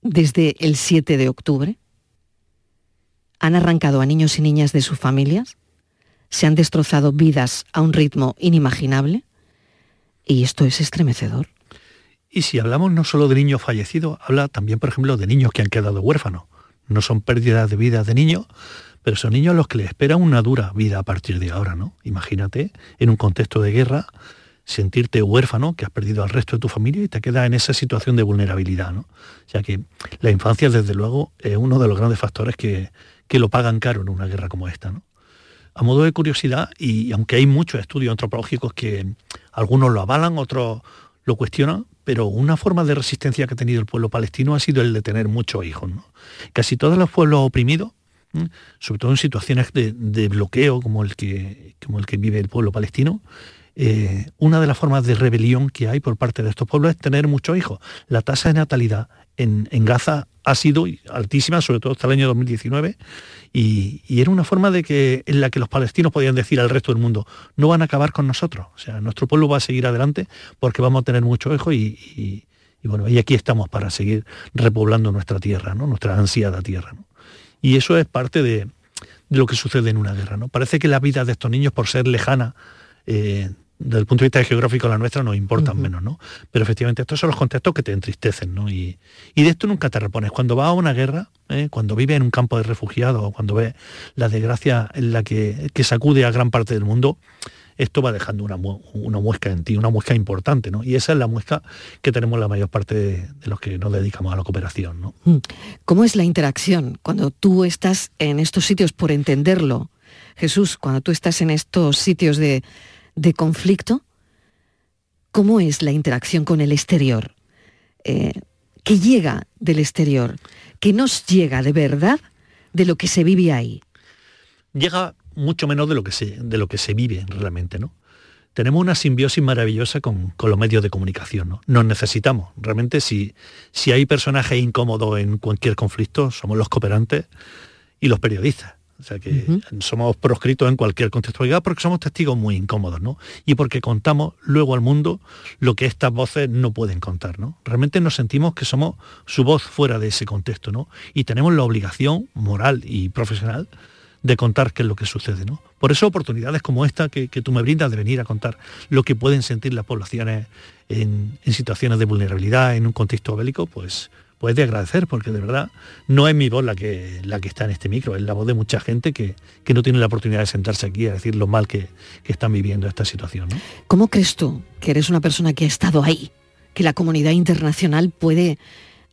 desde el 7 de octubre, han arrancado a niños y niñas de sus familias, se han destrozado vidas a un ritmo inimaginable y esto es estremecedor. Y si hablamos no solo de niños fallecidos, habla también, por ejemplo, de niños que han quedado huérfanos. No son pérdidas de vida de niños, pero son niños a los que les espera una dura vida a partir de ahora, ¿no? Imagínate, en un contexto de guerra, sentirte huérfano, que has perdido al resto de tu familia y te quedas en esa situación de vulnerabilidad. ¿no? O sea que la infancia, desde luego, es uno de los grandes factores que, que lo pagan caro en una guerra como esta. ¿no? A modo de curiosidad, y aunque hay muchos estudios antropológicos que algunos lo avalan, otros lo cuestionan, pero una forma de resistencia que ha tenido el pueblo palestino ha sido el de tener muchos hijos. Casi todos los pueblos oprimidos, sobre todo en situaciones de, bloqueo como el, que, como el que vive el pueblo palestino, eh, una de las formas de rebelión que hay por parte de estos pueblos es tener muchos hijos. La tasa de natalidad en, Gaza ha sido altísima, sobre todo hasta el año 2019, y, era una forma de que, en la que los palestinos podían decir al resto del mundo, no van a acabar con nosotros, o sea, nuestro pueblo va a seguir adelante porque vamos a tener muchos hijos y, bueno, y aquí estamos para seguir repoblando nuestra tierra, ¿no? nuestra ansiada tierra. Y eso es parte de, lo que sucede en una guerra. ¿no? Parece que la vida de estos niños, por ser lejana, eh, desde el punto de vista geográfico la nuestra nos importan menos, ¿no? Pero efectivamente estos son los contextos que te entristecen, ¿no? Y, de esto nunca te repones. Cuando vas a una guerra, ¿eh? cuando vives en un campo de refugiados, cuando ves la desgracia en la que, sacude a gran parte del mundo, esto va dejando una, una, muesca en ti, una muesca importante, ¿no? Y esa es la muesca que tenemos la mayor parte de, los que nos dedicamos a la cooperación, ¿no? Mm. ¿Cómo es la interacción cuando tú estás en estos sitios por entenderlo? Jesús, cuando tú estás en estos sitios de, de conflicto, ¿cómo es la interacción con el exterior? Eh, ¿Qué llega del exterior? ¿Qué nos llega de verdad de lo que se vive ahí? Llega mucho menos de lo que se, de lo que se vive realmente, ¿no? Tenemos una simbiosis maravillosa con, los medios de comunicación, ¿no? Nos necesitamos. Realmente si, si hay personajes incómodos en cualquier conflicto, somos los cooperantes y los periodistas. O sea que somos proscritos en cualquier contextualidad porque somos testigos muy incómodos, ¿no? Y porque contamos luego al mundo lo que estas voces no pueden contar, ¿no? Realmente nos sentimos que somos su voz fuera de ese contexto, ¿no? Y tenemos la obligación moral y profesional de contar qué es lo que sucede, ¿no? Por eso oportunidades como esta que, tú me brindas de venir a contar lo que pueden sentir las poblaciones en, en situaciones de vulnerabilidad, en un contexto bélico, pues pues de agradecer, porque de verdad no es mi voz la que, la que está en este micro, es la voz de mucha gente que, no tiene la oportunidad de sentarse aquí a decir lo mal que, están viviendo esta situación. ¿Cómo crees tú, que eres una persona que ha estado ahí, que la comunidad internacional puede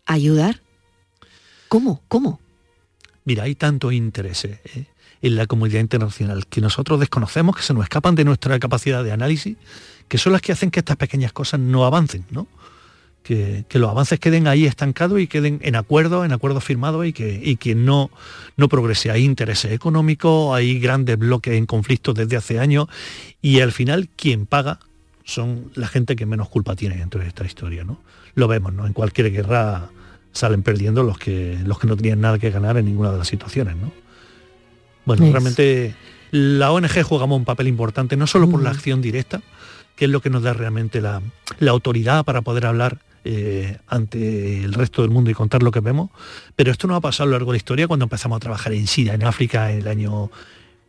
ayudar? ¿Cómo? ¿Cómo? Mira, hay tanto interés ¿eh? en la comunidad internacional que nosotros desconocemos, que se nos escapan de nuestra capacidad de análisis, que son las que hacen que estas pequeñas cosas no avancen, ¿no? Que, los avances queden ahí estancados y queden en acuerdo, en acuerdo firmado y que, que no, no progrese. Hay intereses económicos, hay grandes bloques en conflicto desde hace años y al final quien paga son la gente que menos culpa tiene dentro de esta historia. ¿no? Lo vemos, ¿no? En cualquier guerra salen perdiendo los que, los que no tienen nada que ganar en ninguna de las situaciones. ¿no? Bueno, realmente la ONG juega un papel importante, no solo por la acción directa, que es lo que nos da realmente la, la autoridad para poder hablar eh, ante el resto del mundo y contar lo que vemos, pero esto no ha pasado a lo largo de la historia cuando empezamos a trabajar en Siria, en África, en el año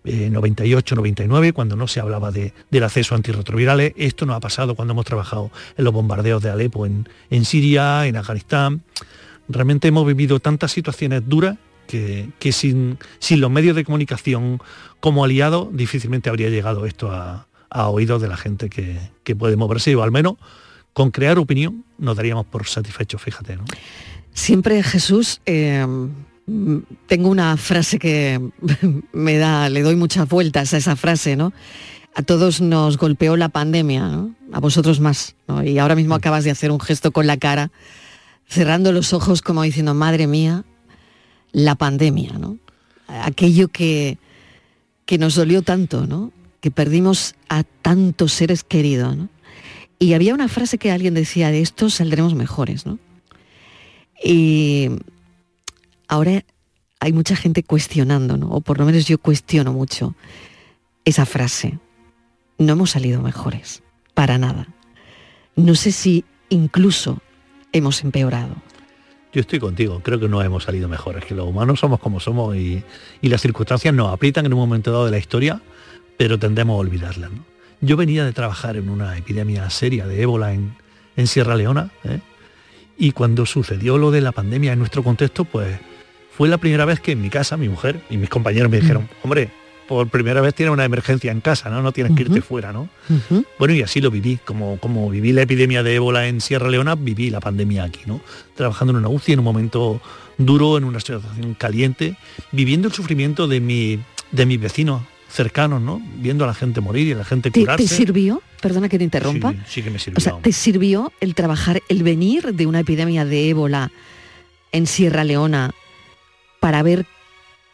98, eh, 99, cuando no se hablaba de, del acceso a antirretrovirales. Esto no ha pasado cuando hemos trabajado en los bombardeos de Alepo en, en Siria, en Afganistán. Realmente hemos vivido tantas situaciones duras que, sin, sin, los medios de comunicación como aliados difícilmente habría llegado esto a, oídos de la gente que, que puede moverse, o al menos con crear opinión nos daríamos por satisfechos, fíjate. ¿no? Siempre Jesús, eh, tengo una frase que me da, le doy muchas vueltas a esa frase, ¿no? A todos nos golpeó la pandemia, a vosotros más. Y ahora mismo acabas de hacer un gesto con la cara, cerrando los ojos como diciendo, madre mía, la pandemia, ¿no? Aquello que, que nos dolió tanto, ¿no? Que perdimos a tantos seres queridos, ¿no? Y había una frase que alguien decía, de esto saldremos mejores, ¿no? Y ahora hay mucha gente cuestionando, ¿no? O por lo menos yo cuestiono mucho esa frase. No hemos salido mejores, para nada. No sé si incluso hemos empeorado. Yo estoy contigo, creo que no hemos salido mejores, que los humanos somos como somos y, las circunstancias nos aprietan en un momento dado de la historia, pero tendemos a olvidarlas. ¿no? Yo venía de trabajar en una epidemia seria de ébola en, Sierra Leona, ¿eh? y cuando sucedió lo de la pandemia en nuestro contexto, pues fue la primera vez que en mi casa mi mujer y mis compañeros me dijeron, hombre, por primera vez tienes una emergencia en casa, ¿no? No tienes que irte fuera, ¿no? Bueno, y así lo viví, como, como viví la epidemia de ébola en Sierra Leona, viví la pandemia aquí, ¿no? Trabajando en una UCI en un momento duro, en una situación caliente, viviendo el sufrimiento de, mi, de mis vecinos cercanos, ¿no? Viendo a la gente morir y a la gente ¿Te, curarse. ¿Te sirvió? Perdona que te interrumpa. Sí, sí que me sirvió. O sea, ¿te sirvió el trabajar, el venir de una epidemia de ébola en Sierra Leona para ver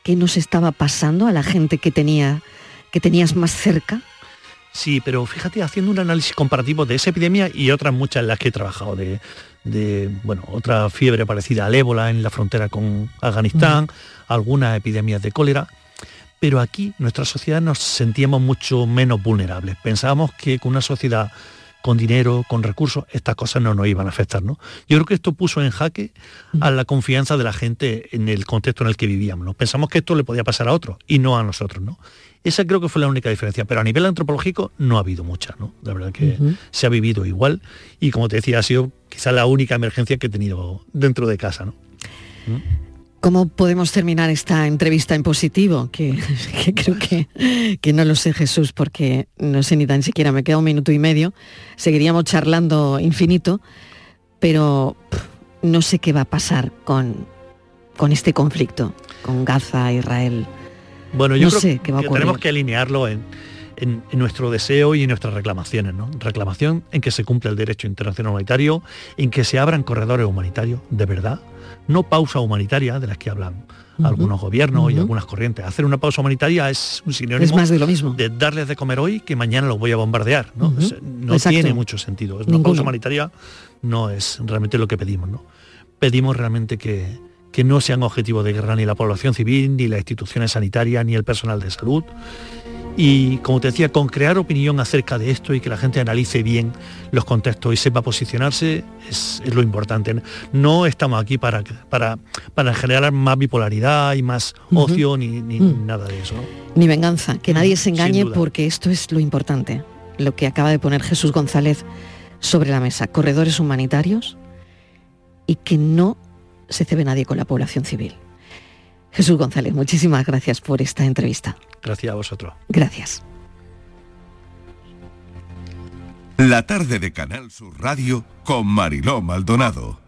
qué nos estaba pasando a la gente que tenía que tenías más cerca? Sí, pero fíjate, haciendo un análisis comparativo de esa epidemia y otras muchas en las que he trabajado, de, de bueno, otra fiebre parecida al ébola en la frontera con Afganistán, algunas epidemias de cólera, pero aquí nuestra sociedad nos sentíamos mucho menos vulnerables. Pensábamos que con una sociedad con dinero, con recursos, estas cosas no nos iban a afectar. ¿no? Yo creo que esto puso en jaque a la confianza de la gente en el contexto en el que vivíamos. ¿no? Pensamos que esto le podía pasar a otros y no a nosotros. ¿no? Esa creo que fue la única diferencia, pero a nivel antropológico no ha habido mucha. ¿no? La verdad que se ha vivido igual y como te decía, ha sido quizá la única emergencia que he tenido dentro de casa. ¿no? ¿Cómo podemos terminar esta entrevista en positivo? Que, que creo que, que no lo sé Jesús, porque no sé ni tan siquiera, me queda un minuto y medio. Seguiríamos charlando infinito, pero pff, no sé qué va a pasar con, con este conflicto, con Gaza, Israel. Bueno, yo no creo sé qué va a que ocurrir. tenemos que alinearlo en, en- en nuestro deseo y en nuestras reclamaciones. ¿no? Reclamación en que se cumpla el derecho internacional humanitario, en que se abran corredores humanitarios, de verdad. No pausa humanitaria de las que hablan algunos gobiernos y algunas corrientes. Hacer una pausa humanitaria es un sinónimo Es más de lo mismo. de darles de comer hoy que mañana los voy a bombardear. No. Es- no tiene mucho sentido. Una Ninguno. pausa humanitaria no es realmente lo que pedimos. ¿no? Pedimos realmente que, que no sean objetivos de guerra ni la población civil, ni las instituciones sanitarias, ni el personal de salud. Y como te decía, con crear opinión acerca de esto y que la gente analice bien los contextos y sepa posicionarse es, es lo importante. No estamos aquí para, para, para generar más bipolaridad y más ocio ni, ni Mm. nada de eso. ¿no? Ni venganza, que nadie se engañe porque esto es lo importante, lo que acaba de poner Jesús González sobre la mesa, corredores humanitarios y que no se cebe nadie con la población civil. Jesús González, muchísimas gracias por esta entrevista. Gracias a vosotros. Gracias. La tarde de Canal Sur Radio con Mariló Maldonado.